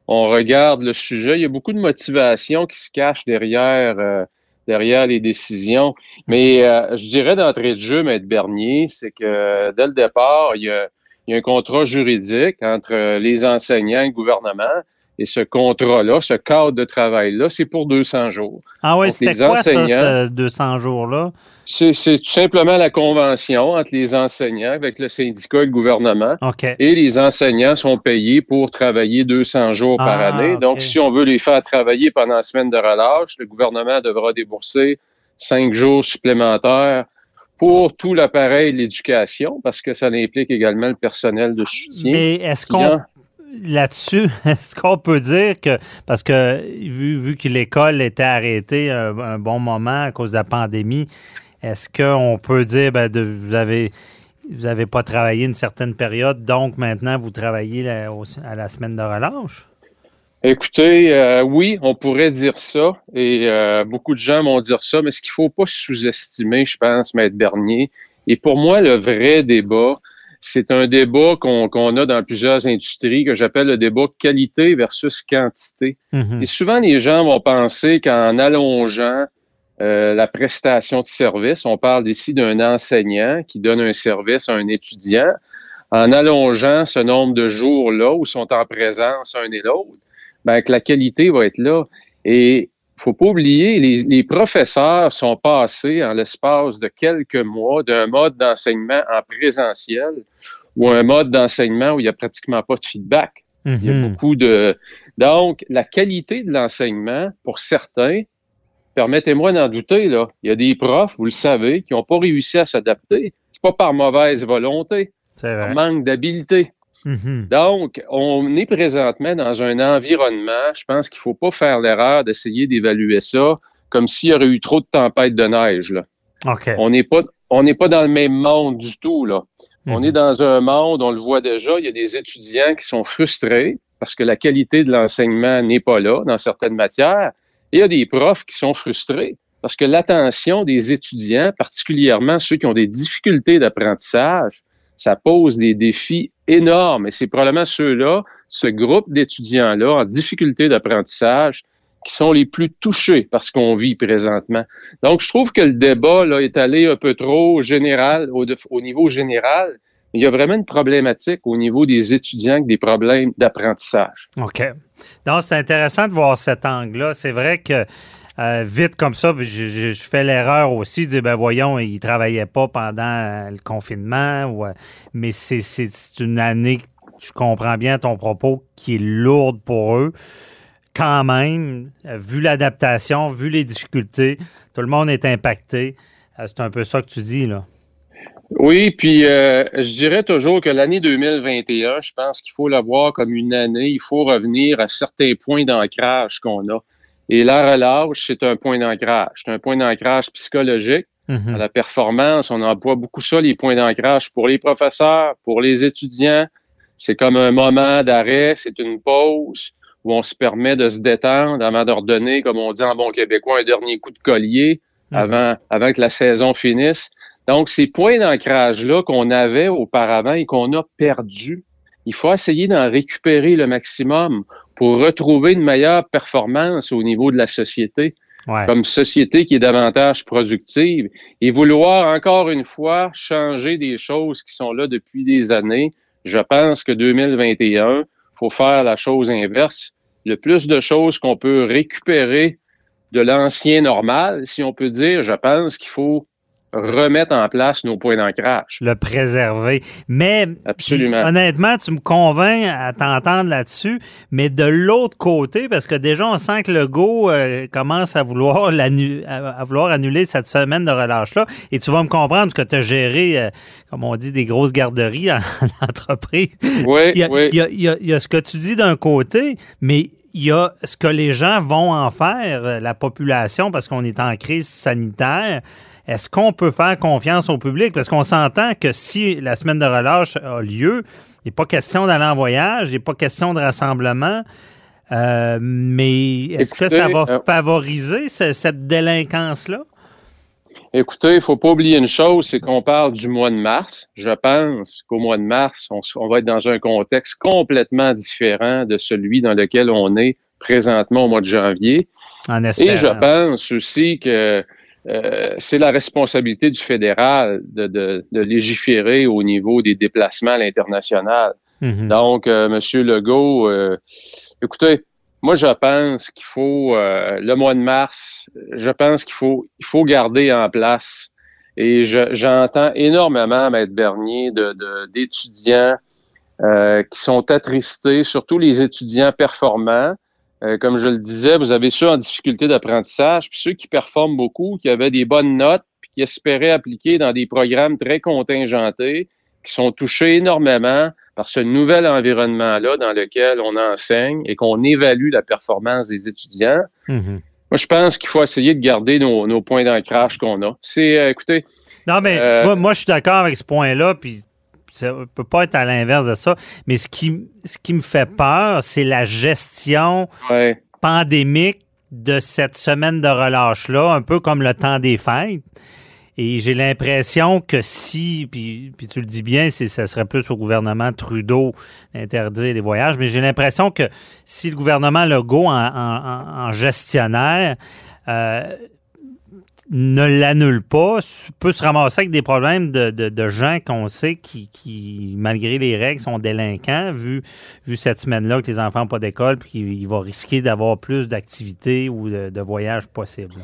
on regarde le sujet, il y a beaucoup de motivation qui se cache derrière derrière les décisions. Mais euh, je dirais d'entrée de jeu, Maître Bernier, c'est que dès le départ, il y a, il y a un contrat juridique entre les enseignants et le gouvernement. Et ce contrat-là, ce cadre de travail-là, c'est pour 200 jours. Ah oui, c'était quoi ça, ce 200 jours-là? C'est tout simplement la convention entre les enseignants avec le syndicat et le gouvernement. Et les enseignants sont payés pour travailler 200 jours par ah, année. Donc, si on veut les faire travailler pendant la semaine de relâche, le gouvernement devra débourser cinq jours supplémentaires pour tout l'appareil de l'éducation, parce que ça implique également le personnel de soutien. Mais est-ce qu'on là-dessus, <laughs> est-ce qu'on peut dire que, parce que vu, que l'école était arrêtée un, bon moment à cause de la pandémie, est-ce qu'on peut dire, ben, vous avez vous n'avez pas travaillé une certaine période, donc maintenant vous travaillez à la semaine de relâche? Écoutez, euh, oui, on pourrait dire ça, et euh, beaucoup de gens vont dire ça, mais ce qu'il ne faut pas sous-estimer, je pense, Maître Bernier, et pour moi, le vrai débat, c'est un débat qu'on a dans plusieurs industries que j'appelle le débat qualité versus quantité. Mhm. Et souvent, les gens vont penser qu'en allongeant euh, la prestation de service, on parle ici d'un enseignant qui donne un service à un étudiant, en allongeant ce nombre de jours-là où sont en présence un et l'autre, ben, que la qualité va être là. Et faut pas oublier, les, les, professeurs sont passés en l'espace de quelques mois d'un mode d'enseignement en présentiel ou un mode d'enseignement où il n'y a pratiquement pas de feedback. Il y a mhm. beaucoup de. Donc, la qualité de l'enseignement, pour certains, permettez-moi d'en douter, là. Il y a des profs, vous le savez, qui n'ont pas réussi à s'adapter. C'est pas par mauvaise volonté, par manque d'habileté. Mhm. Donc, on est présentement dans un environnement, je pense qu'il ne faut pas faire l'erreur d'essayer d'évaluer ça comme s'il y aurait eu trop de tempêtes de neige. Là. On n'est pas, on pas dans le même monde du tout. Là. On mhm. est dans un monde, on le voit déjà, il y a des étudiants qui sont frustrés parce que la qualité de l'enseignement n'est pas là dans certaines matières. Et il y a des profs qui sont frustrés parce que l'attention des étudiants, particulièrement ceux qui ont des difficultés d'apprentissage, ça pose des défis énormes. Et c'est probablement ceux-là, ce groupe d'étudiants-là en difficulté d'apprentissage, qui sont les plus touchés par ce qu'on vit présentement. Donc, je trouve que le débat là, est allé un peu trop général, au, au niveau général. Il y a vraiment une problématique au niveau des étudiants avec des problèmes d'apprentissage. OK. Donc, c'est intéressant de voir cet angle-là. C'est vrai que euh, vite comme ça, je, fais l'erreur aussi de dire, ben voyons, ils ne travaillaient pas pendant euh, le confinement, euh, mais c'est une année, je comprends bien ton propos, qui est lourde pour eux. Quand même, vu l'adaptation, vu les difficultés, tout le monde est impacté. C'est un peu ça que tu dis, là. Oui, puis je dirais toujours que l'année 2021, je pense qu'il faut la voir comme une année, il faut revenir à certains points d'ancrage qu'on a. Et la relâche, c'est un point d'ancrage. C'est un point d'ancrage psychologique. Mhm. À la performance, on emploie beaucoup ça, les points d'ancrage pour les professeurs, pour les étudiants. C'est comme un moment d'arrêt, c'est une pause où on se permet de se détendre avant de redonner, comme on dit en bon québécois, un dernier coup de collier mhm. avant, avant que la saison finisse. Donc, ces points d'ancrage-là qu'on avait auparavant et qu'on a perdus, il faut essayer d'en récupérer le maximum pour retrouver une meilleure performance au niveau de la société, comme société qui est davantage productive, et vouloir encore une fois changer des choses qui sont là depuis des années. Je pense que 2021, faut faire la chose inverse. Le plus de choses qu'on peut récupérer de l'ancien normal, si on peut dire, je pense qu'il faut remettre en place nos points d'ancrage. Le préserver. Mais Absolument. honnêtement, tu me convaincs à t'entendre là-dessus, mais de l'autre côté, parce que déjà, on sent que le go euh, commence à vouloir, à vouloir annuler cette semaine de relâche-là, et tu vas me comprendre que tu as géré, euh, comme on dit, des grosses garderies en, <laughs> entreprise. Oui, il y, a, oui. Il, y a, il y a ce que tu dis d'un côté, mais il y a ce que les gens vont en faire, euh, la population, parce qu'on est en crise sanitaire. Est-ce qu'on peut faire confiance au public? Parce qu'on s'entend que si la semaine de relâche a lieu, il n'est pas question d'aller en voyage, il n'est pas question de rassemblement. Euh, mais est-ce que ça va euh, favoriser cette délinquance-là? Écoutez, il ne faut pas oublier une chose, c'est qu'on parle du mois de mars. Je pense qu'au mois de mars, on, on, va être dans un contexte complètement différent de celui dans lequel on est présentement au mois de janvier. En Et je pense aussi que euh, c'est la responsabilité du fédéral de, de, de, légiférer au niveau des déplacements à l'international. Mm -hmm. Donc, euh, Monsieur Legault, euh, écoutez, moi, je pense qu'il faut, euh, le mois de mars, je pense qu'il faut, il faut garder en place. Et j'entends énormément, Maître Bernier, d'étudiants de, euh, qui sont attristés, surtout les étudiants performants. Euh, comme je le disais, vous avez ceux en difficulté d'apprentissage, puis ceux qui performent beaucoup, qui avaient des bonnes notes, puis qui espéraient appliquer dans des programmes très contingentés, qui sont touchés énormément par ce nouvel environnement-là dans lequel on enseigne et qu'on évalue la performance des étudiants. Mm -hmm. Moi, je pense qu'il faut essayer de garder nos, nos points d'ancrage qu'on a. C'est, euh, écoutez. Non, mais euh, moi, moi, je suis d'accord avec ce point-là, puis ça ne peut pas être à l'inverse de ça. Mais ce qui, ce qui me fait peur, c'est la gestion ouais. pandémique de cette semaine de relâche-là, un peu comme le temps des fêtes. Et j'ai l'impression que si, puis, puis, tu le dis bien, ça serait plus au gouvernement Trudeau d'interdire les voyages, mais j'ai l'impression que si le gouvernement Legault, en, en, en gestionnaire, euh, ne l'annule pas, peut se ramasser avec des problèmes de, de, gens qu'on sait qui, malgré les règles, sont délinquants, vu, cette semaine-là que les enfants n'ont pas d'école, puis qu'il va risquer d'avoir plus d'activités ou de, de voyages possibles.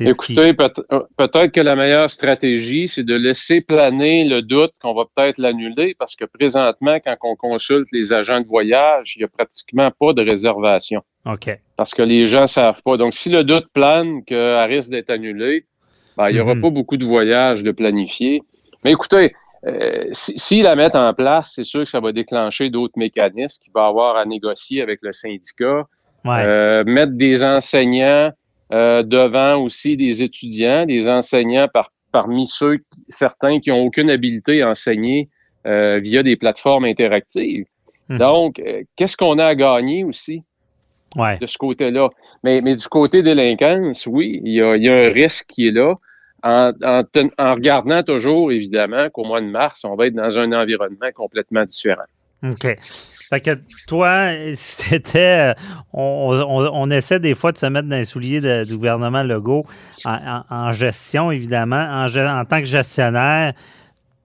Écoutez, peut-être que la meilleure stratégie, c'est de laisser planer le doute qu'on va peut-être l'annuler parce que présentement, quand on consulte les agents de voyage, il n'y a pratiquement pas de réservation. OK. Parce que les gens ne savent pas. Donc, si le doute plane qu'elle risque d'être annulée, ben, il n'y aura mm -hmm. pas beaucoup de voyages de planifier. Mais écoutez, euh, s'ils si la mettent en place, c'est sûr que ça va déclencher d'autres mécanismes qu'il va avoir à négocier avec le syndicat. Ouais. Euh, mettre des enseignants euh, devant aussi des étudiants, des enseignants par, parmi ceux, certains qui n'ont aucune habilité à enseigner via des plateformes interactives. Mhm. Donc, qu'est-ce qu'on a à gagner aussi? Ouais. de ce côté-là? Mais, mais du côté délinquance, oui, il y a, il y a un risque qui est là. En, en, en regardant toujours, évidemment, qu'au mois de mars, on va être dans un environnement complètement différent. OK. Fait que toi, <laughs> c'était. On, on, on, essaie des fois de se mettre dans les souliers de, du gouvernement Legault en, en, en gestion, évidemment. En, en, tant que gestionnaire,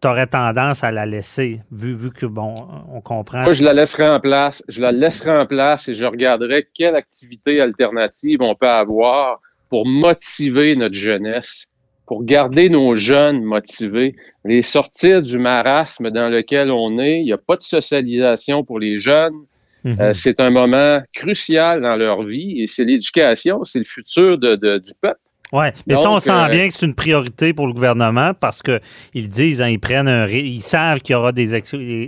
tu aurais tendance à la laisser, vu, vu que, bon, on comprend. Moi, je la laisserai en place. Je la laisserai en place et je regarderai quelle activité alternative on peut avoir pour motiver notre jeunesse pour garder nos jeunes motivés, les sortir du marasme dans lequel on est. Il n'y a pas de socialisation pour les jeunes. Mm -hmm. euh, c'est un moment crucial dans leur vie et c'est l'éducation, c'est le futur de, de, du peuple. Oui, mais Donc, ça, on sent euh, bien que c'est une priorité pour le gouvernement parce qu'ils disent, hein, ils prennent un ils savent qu'il y aura des,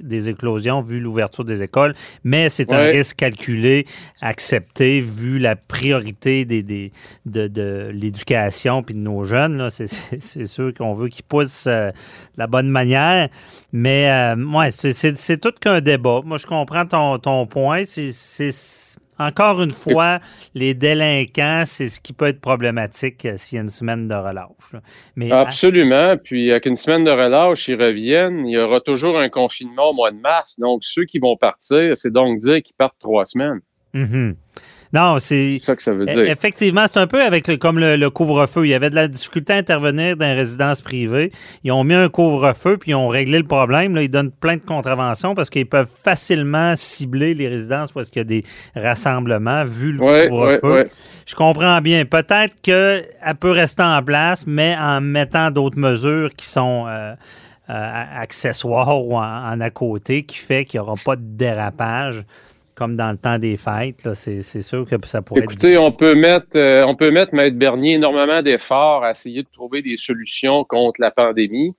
des éclosions vu l'ouverture des écoles, mais c'est un risque calculé, accepté, vu la priorité des, des de, de l'éducation puis de nos jeunes. C'est sûr qu'on veut qu'ils poussent euh, de la bonne manière, mais euh, ouais, c'est tout qu'un débat. Moi, je comprends ton, ton point. C'est encore une fois, les délinquants, c'est ce qui peut être problématique euh, s'il y a une semaine de relâche. Mais, Absolument. Puis avec une semaine de relâche, ils reviennent. Il y aura toujours un confinement au mois de mars. Donc, ceux qui vont partir, c'est donc dire qu'ils partent trois semaines. Mm-hmm. Non, c'est. ça que ça veut dire. Effectivement, c'est un peu avec le, comme le, couvre-feu. Il y avait de la difficulté à intervenir dans les résidences privées. Ils ont mis un couvre-feu puis ils ont réglé le problème. Là, ils donnent plein de contraventions parce qu'ils peuvent facilement cibler les résidences parce qu'il y a des rassemblements vu le couvre-feu. Je comprends bien. Peut-être qu'elle peut rester en place, mais en mettant d'autres mesures qui sont. Euh, euh, accessoires ou en, à côté qui fait qu'il n'y aura pas de dérapage comme dans le temps des fêtes. C'est sûr que ça pourrait Écoutez, on peut mettre, euh, on peut mettre, Maître Bernier, énormément d'efforts à essayer de trouver des solutions contre la pandémie.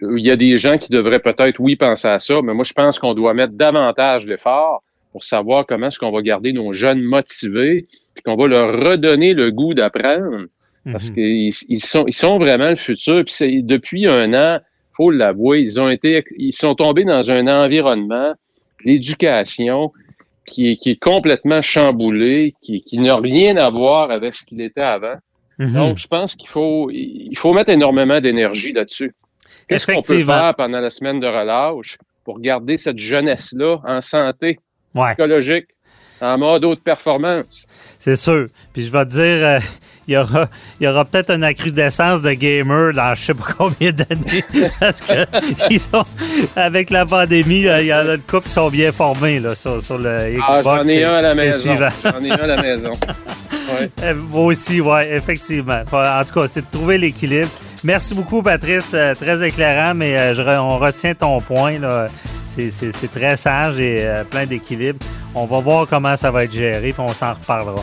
Il y a des gens qui devraient peut-être, oui, penser à ça, mais moi, je pense qu'on doit mettre davantage d'efforts pour savoir comment est-ce qu'on va garder nos jeunes motivés, puis qu'on va leur redonner le goût d'apprendre. Parce mhm. qu'ils ils sont, ils sont vraiment le futur. Puis depuis un an, faut l'avouer, ils ont été, ils sont tombés dans un environnement, l'éducation, qui est, qui est complètement chamboulé, qui, qui n'a rien à voir avec ce qu'il était avant. Mhm. Donc, je pense qu'il faut, il faut mettre énormément d'énergie là-dessus. Qu'est-ce qu'on peut faire pendant la semaine de relâche pour garder cette jeunesse-là en santé psychologique, en mode haute performance? C'est sûr. Puis je vais te dire, euh, il y aura, il y aura peut-être une accrudescence de gamers dans je sais pas combien d'années. <laughs> parce que ils sont, avec la pandémie, il y en a de couple qui sont bien formés là, sur, sur le Xbox. Ah, j'en ai un à la maison. J'en ai un à la maison. Ouais. <laughs> Moi aussi, oui, effectivement. En tout cas, c'est de trouver l'équilibre. Merci beaucoup, Patrice. Euh, très éclairant, mais euh, je, on retient ton point. C'est très sage et euh, plein d'équilibre. On va voir comment ça va être géré, puis on s'en reparlera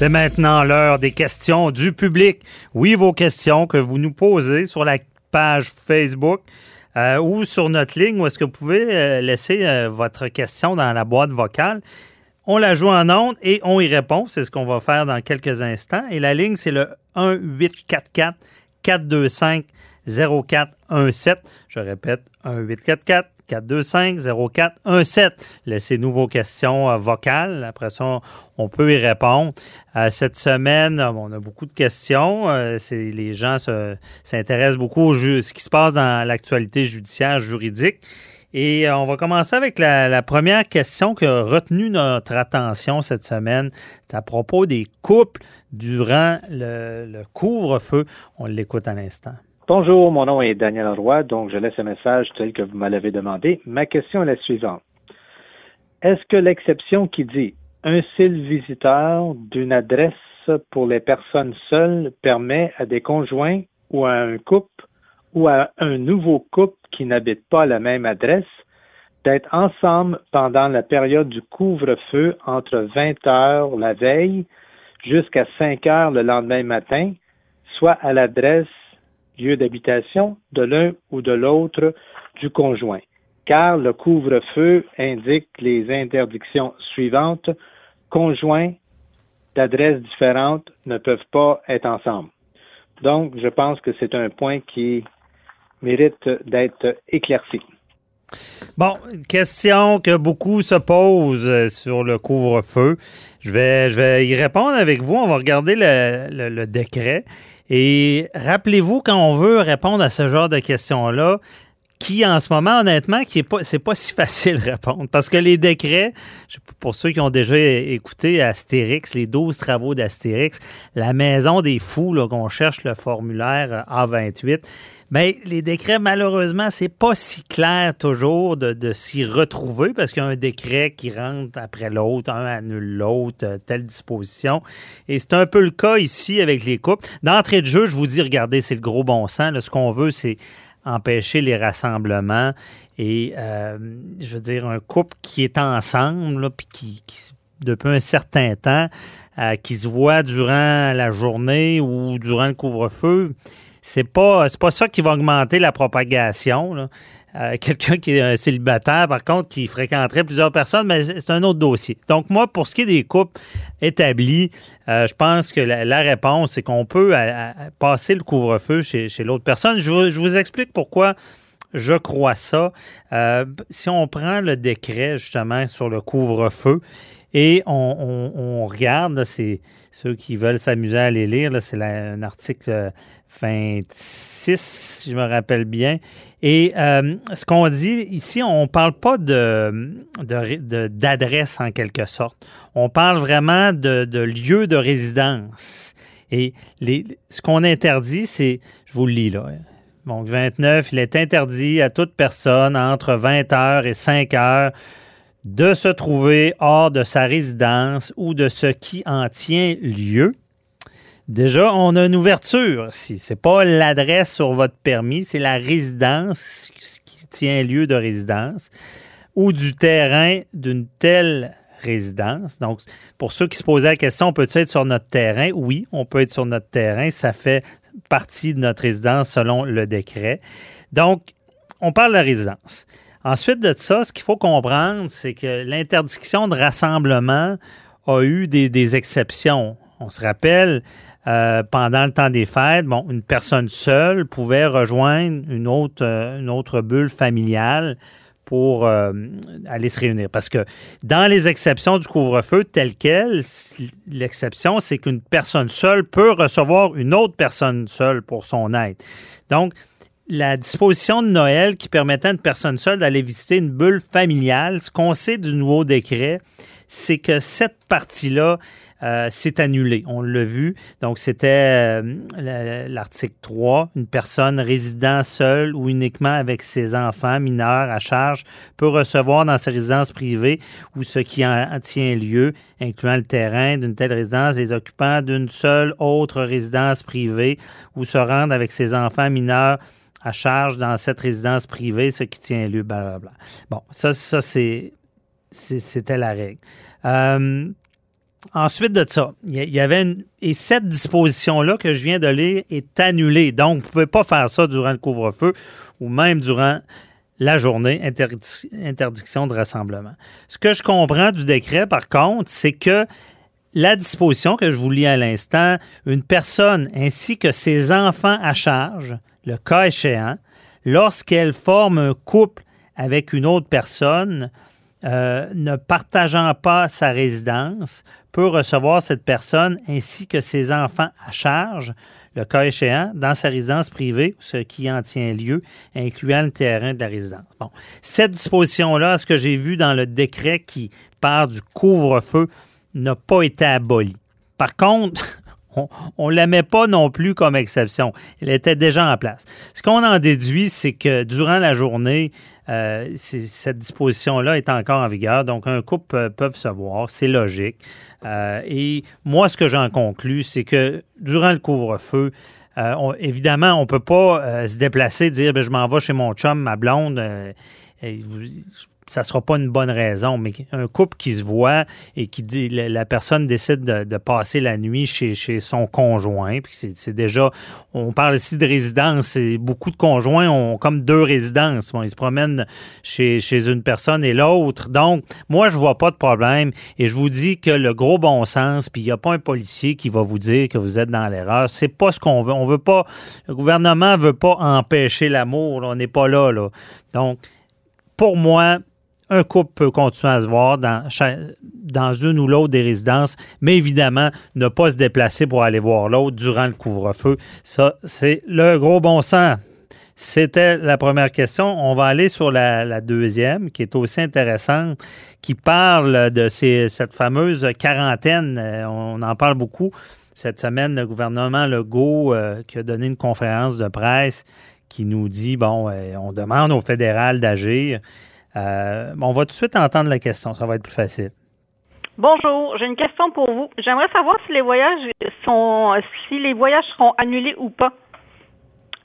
C'est maintenant l'heure des questions du public. Oui, vos questions que vous nous posez sur la page Facebook euh, ou sur notre ligne où est-ce que vous pouvez euh, laisser euh, votre question dans la boîte vocale. On la joue en ondes et on y répond. C'est ce qu'on va faire dans quelques instants. Et la ligne, c'est le 1844 425 0417. Je répète, 1844 425-0417. Laissez-nous vos questions euh, vocales. Après ça, on peut y répondre. Euh, cette semaine, euh, on a beaucoup de questions. les gens s'intéressent beaucoup au ce qui se passe dans l'actualité judiciaire juridique. Et on va commencer avec la, première question qui a retenu notre attention cette semaine. C'est à propos des couples durant le couvre-feu. On l'écoute à l'instant. Bonjour, mon nom est Daniel Roy, donc je laisse un message tel que vous me l'avez demandé. Ma question est la suivante. Est-ce que l'exception qui dit un seul visiteur d'une adresse pour les personnes seules permet à des conjoints ou à un couple ou à un nouveau couple qui n'habite pas la même adresse d'être ensemble pendant la période du couvre-feu entre 20 heures la veille jusqu'à 5 heures le lendemain matin, soit à l'adresse lieu d'habitation de l'un ou de l'autre du conjoint, car le couvre-feu indique les interdictions suivantes. Conjoints d'adresses différentes ne peuvent pas être ensemble. Donc, je pense que c'est un point qui mérite d'être éclairci. Bon, question que beaucoup se posent sur le couvre-feu. Je vais, je vais y répondre avec vous. On va regarder le décret. Et rappelez-vous, quand on veut répondre à ce genre de questions-là, qui en ce moment, honnêtement, qui est pas, c'est pas <laughs> si facile de répondre. Parce que les décrets, pour ceux qui ont déjà écouté Astérix, les 12 travaux d'Astérix, la maison des fous, qu'on cherche le formulaire A28, Bien, les décrets, malheureusement, c'est pas si clair toujours de, s'y retrouver parce qu'il y a un décret qui rentre après l'autre, un annule l'autre, euh, telle disposition. Et c'est un peu le cas ici avec les couples. D'entrée de jeu, je vous dis, regardez, c'est le gros bon sens. ce qu'on veut, c'est empêcher les rassemblements. Et euh, je veux dire, un couple qui est ensemble, puis qui, depuis un certain temps, euh, qui se voit durant la journée ou durant le couvre-feu, c'est pas pas ça qui va augmenter la propagation. Euh, <laughs> quelqu'un qui est un célibataire, par contre, qui fréquenterait plusieurs personnes, mais c'est un autre dossier. Donc, moi, pour ce qui est des couples établis, euh, je pense que la, réponse, c'est qu'on peut passer le couvre-feu chez, l'autre personne. Je, vous explique pourquoi je crois ça. Euh, si on prend le décret, justement, sur le couvre-feu, et on, regarde, c'est ceux qui veulent s'amuser à aller lire, c'est un article 26, si je me rappelle bien. Et euh, ce qu'on dit ici, on ne parle pas de, d'adresse en quelque sorte. On parle vraiment de, de lieu de résidence. Et les, ce qu'on interdit, c'est, je vous le lis là, donc 29, il est interdit à toute personne entre 20 heures et 5 heures de se trouver hors de sa résidence ou de ce qui en tient lieu. Déjà, on a une ouverture. Si c'est pas l'adresse sur votre permis, c'est la résidence qui tient lieu de résidence ou du terrain d'une telle résidence. Donc, pour ceux qui se posaient la question, on peut être sur notre terrain? Oui, on peut être sur notre terrain. Ça fait partie de notre résidence selon le décret. Donc, on parle de résidence. Ensuite de ça, ce qu'il faut comprendre, c'est que l'interdiction de rassemblement a eu des, exceptions. On se rappelle, euh, pendant le temps des fêtes, bon, une personne seule pouvait rejoindre une autre, euh, une autre bulle familiale pour euh, aller se réunir. Parce que dans les exceptions du couvre-feu tel quel, l'exception, c'est qu'une personne seule peut recevoir une autre personne seule pour son aide. Donc, la disposition de Noël qui permettait à une personne seule d'aller visiter une bulle familiale, ce qu'on sait du nouveau décret, c'est que cette partie-là euh, s'est annulée. On l'a vu. Donc, c'était euh, l'article 3. Une personne résidant seule ou uniquement avec ses enfants mineurs à charge peut recevoir dans sa résidence privée ou ce qui en tient lieu, incluant le terrain d'une telle résidence, les occupants d'une seule autre résidence privée ou se rendre avec ses enfants mineurs à charge dans cette résidence privée, ce qui tient lieu, blablabla. Bon, ça, ça c'est, c'était la règle. Euh, ensuite de ça, il y, avait une, et cette disposition-là que je viens de lire est annulée. Donc, vous ne pouvez pas faire ça durant le couvre-feu ou même durant la journée, interdiction de rassemblement. Ce que je comprends du décret, par contre, c'est que la disposition que je vous lis à l'instant, une personne ainsi que ses enfants à charge le cas échéant, lorsqu'elle forme un couple avec une autre personne, euh, ne partageant pas sa résidence, peut recevoir cette personne ainsi que ses enfants à charge, le cas échéant, dans sa résidence privée, ce qui en tient lieu, incluant le terrain de la résidence. Bon, cette disposition-là, ce que j'ai vu dans le décret qui part du couvre-feu, n'a pas été abolie. Par contre, <laughs> on ne la met pas non plus comme exception. Elle était déjà en place. Ce qu'on en déduit, c'est que durant la journée, euh, cette disposition-là est encore en vigueur. Donc, un couple peut, se voir, c'est logique. Euh, et moi, ce que j'en conclus, c'est que durant le couvre-feu, euh, évidemment, on ne peut pas se déplacer, dire ben, je m'en vais chez mon chum, ma blonde ça sera pas une bonne raison, mais un couple qui se voit et qui dit la, personne décide de, passer la nuit chez, chez son conjoint, puis c'est déjà, on parle ici de résidence, et beaucoup de conjoints ont comme deux résidences. Ils se promènent chez, chez une personne et l'autre. Donc, moi, je vois pas de problème et je vous dis que le gros bon sens, puis il n'y a pas un policier qui va vous dire que vous êtes dans l'erreur. C'est pas ce qu'on veut. On veut pas, le gouvernement veut pas empêcher l'amour. On n'est pas là, là. Donc, pour moi, un couple peut continuer à se voir dans, une ou l'autre des résidences, mais évidemment, ne pas se déplacer pour aller voir l'autre durant le couvre-feu. Ça, c'est le gros bon sens. C'était la première question. On va aller sur la, deuxième, qui est aussi intéressante, qui parle de cette fameuse quarantaine. Euh, on en parle beaucoup. Cette semaine, le gouvernement Legault, euh, a donné une conférence de presse, qui nous dit, bon, on demande au fédéral d'agir. On va tout de suite entendre la question, ça va être plus facile. Bonjour, j'ai une question pour vous. J'aimerais savoir si les voyages sont si les voyages seront annulés ou pas.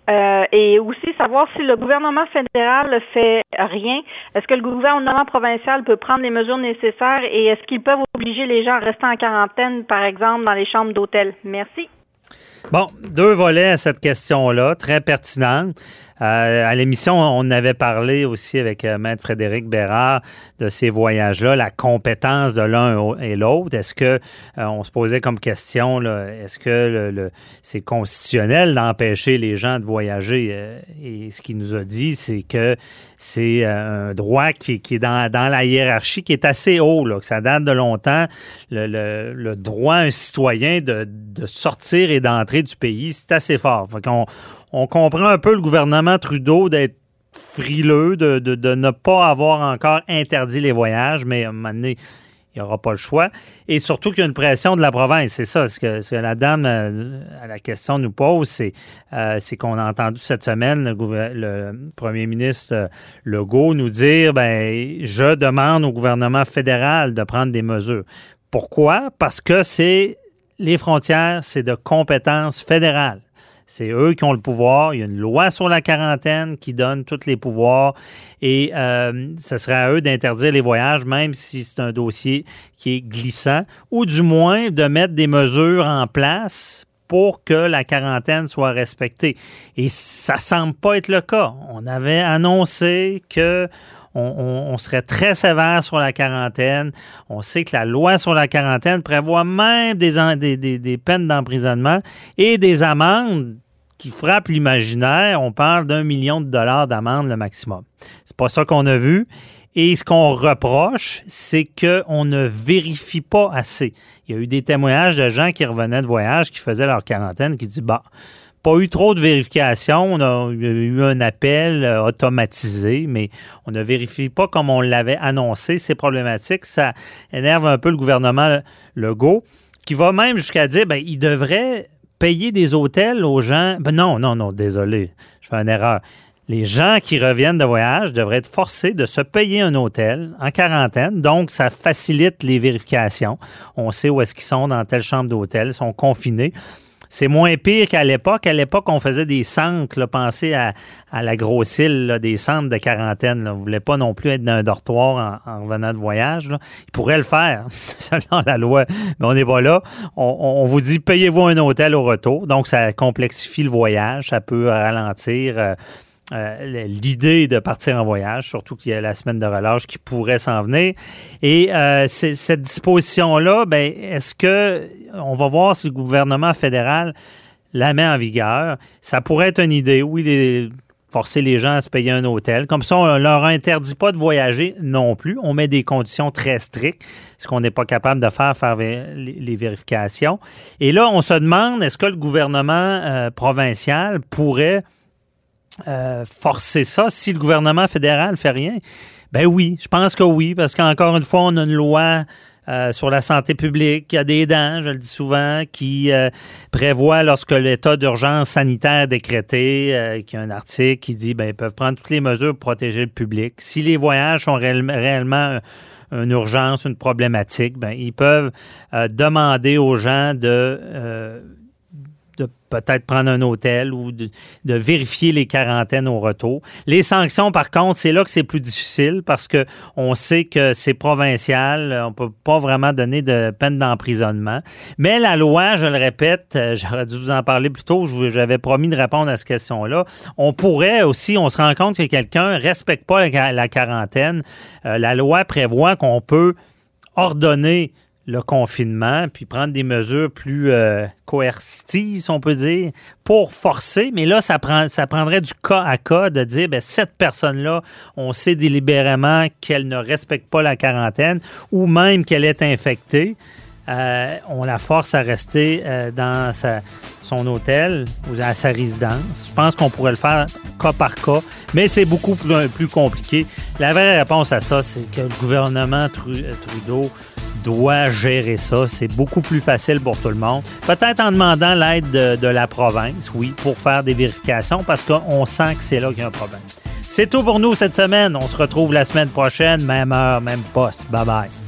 Euh, et aussi savoir si le gouvernement fédéral fait rien. Est-ce que le gouvernement provincial peut prendre les mesures nécessaires et est-ce qu'ils peuvent obliger les gens à rester en quarantaine, par exemple, dans les chambres d'hôtel? Merci. Bon, deux volets à cette question-là, très pertinente. Euh, à l'émission, on avait parlé aussi avec euh, Maître Frédéric Bérard de ces voyages-là, la compétence de l'un et l'autre. Est-ce que euh, on se posait comme question, est-ce que c'est constitutionnel d'empêcher les gens de voyager? et ce qu'il nous a dit, c'est que c'est un droit qui, est dans, la hiérarchie qui est assez haut, là, que ça date de longtemps. Le, droit un citoyen de, de sortir et d'entrer du pays, c'est assez fort. Fait qu'on on comprend un peu le gouvernement Trudeau d'être frileux, de, ne pas avoir encore interdit les voyages, mais à un moment donné, il n'y aura pas le choix. Et surtout qu'il y a une pression de la province. C'est ça, ce que, la dame euh, à la question nous pose, euh, c'est qu'on a entendu cette semaine le, premier ministre euh, Legault nous dire ben, je demande au gouvernement fédéral de prendre des mesures. Pourquoi? Parce que c'est les frontières, c'est de compétences fédérales. C'est eux qui ont le pouvoir. Il y a une loi sur la quarantaine qui donne tous les pouvoirs et euh, ce serait à eux d'interdire les voyages, même si c'est un dossier qui est glissant, ou du moins de mettre des mesures en place pour que la quarantaine soit respectée. Et ça semble pas être le cas. On avait annoncé que on, serait très sévère sur la quarantaine. On sait que la loi sur la quarantaine prévoit même des, peines d'emprisonnement et des amendes qui frappent l'imaginaire. On parle d'un million de dollars d'amende le maximum. C'est pas ça qu'on a vu. Et ce qu'on reproche, c'est qu'on ne vérifie pas assez. Il y a eu des témoignages de gens qui revenaient de voyage, qui faisaient leur quarantaine, qui disent, bah, pas eu trop de vérification. On a eu un appel euh, automatisé, mais on ne vérifie pas comme on l'avait annoncé. C'est problématique. Ça énerve un peu le gouvernement Legault, qui va même jusqu'à dire ben, il devrait payer des hôtels aux gens. Ben non, non, non, désolé, je fais une erreur. Les gens qui reviennent de voyage devraient être forcés de se payer un hôtel en quarantaine. Donc, ça facilite les vérifications. On sait où est-ce qu'ils sont dans telle chambre d'hôtel, sont confinés. C'est moins pire qu'à l'époque. À l'époque, on faisait des centres, là, pensez à, la grosse île, des centres de quarantaine. On ne voulait pas non plus être dans un dortoir en, revenant de voyage. Là. Ils pourraient le faire, <laughs> selon la loi, mais on n'est pas là. On, vous dit, payez-vous un hôtel au retour. Donc, ça complexifie le voyage, ça peut ralentir. Euh, euh, l'idée de partir en voyage, surtout qu'il y a la semaine de relâche qui pourrait s'en venir. Et euh, cette disposition-là, ben, est-ce que on va voir si le gouvernement fédéral la met en vigueur? Ça pourrait être une idée. Oui, forcer les gens à se payer un hôtel. Comme ça, on leur interdit pas de voyager non plus. On met des conditions très strictes, ce qu'on n'est pas capable de faire, faire les vérifications. Et là, on se demande, est-ce que le gouvernement euh, provincial pourrait euh, forcer ça si le gouvernement fédéral fait rien? Ben oui, je pense que oui, parce qu'encore une fois, on a une loi euh, sur la santé publique, qui a des dents, je le dis souvent, qui euh, prévoit lorsque l'état d'urgence sanitaire décrété, qui a un article qui dit ben ils peuvent prendre toutes les mesures pour protéger le public. Si les voyages sont réellement une urgence, une problématique, ben ils peuvent demander aux gens de de peut-être prendre un hôtel ou de, vérifier les quarantaines au retour. Les sanctions, par contre, c'est là que c'est plus difficile parce que on sait que c'est provincial, on peut pas vraiment donner de peine d'emprisonnement. Mais la loi, je le répète, euh, j'aurais dû vous en parler plus tôt, j'avais promis de répondre à cette question-là. On pourrait aussi, on se rend compte que quelqu'un respecte pas la, quarantaine. Euh, la loi prévoit qu'on peut ordonner le confinement, puis prendre des mesures plus euh, coercitives, on peut dire, pour forcer. Mais là, ça, prend, ça prendrait du cas à cas de dire, ben, cette personne-là, on sait délibérément qu'elle ne respecte pas la quarantaine ou même qu'elle est infectée. Euh, on la force à rester euh, dans son hôtel ou à sa résidence. Je pense qu'on pourrait le faire cas par cas, mais c'est beaucoup plus, compliqué. La vraie réponse à ça, c'est que le gouvernement Trudeau doit gérer ça. C'est beaucoup plus facile pour tout le monde. Peut-être en demandant l'aide de, la province, oui, pour faire des vérifications parce qu'on sent que c'est là qu'il y a un problème. C'est tout pour nous cette semaine. On se retrouve la semaine prochaine, même heure, même poste. Bye bye.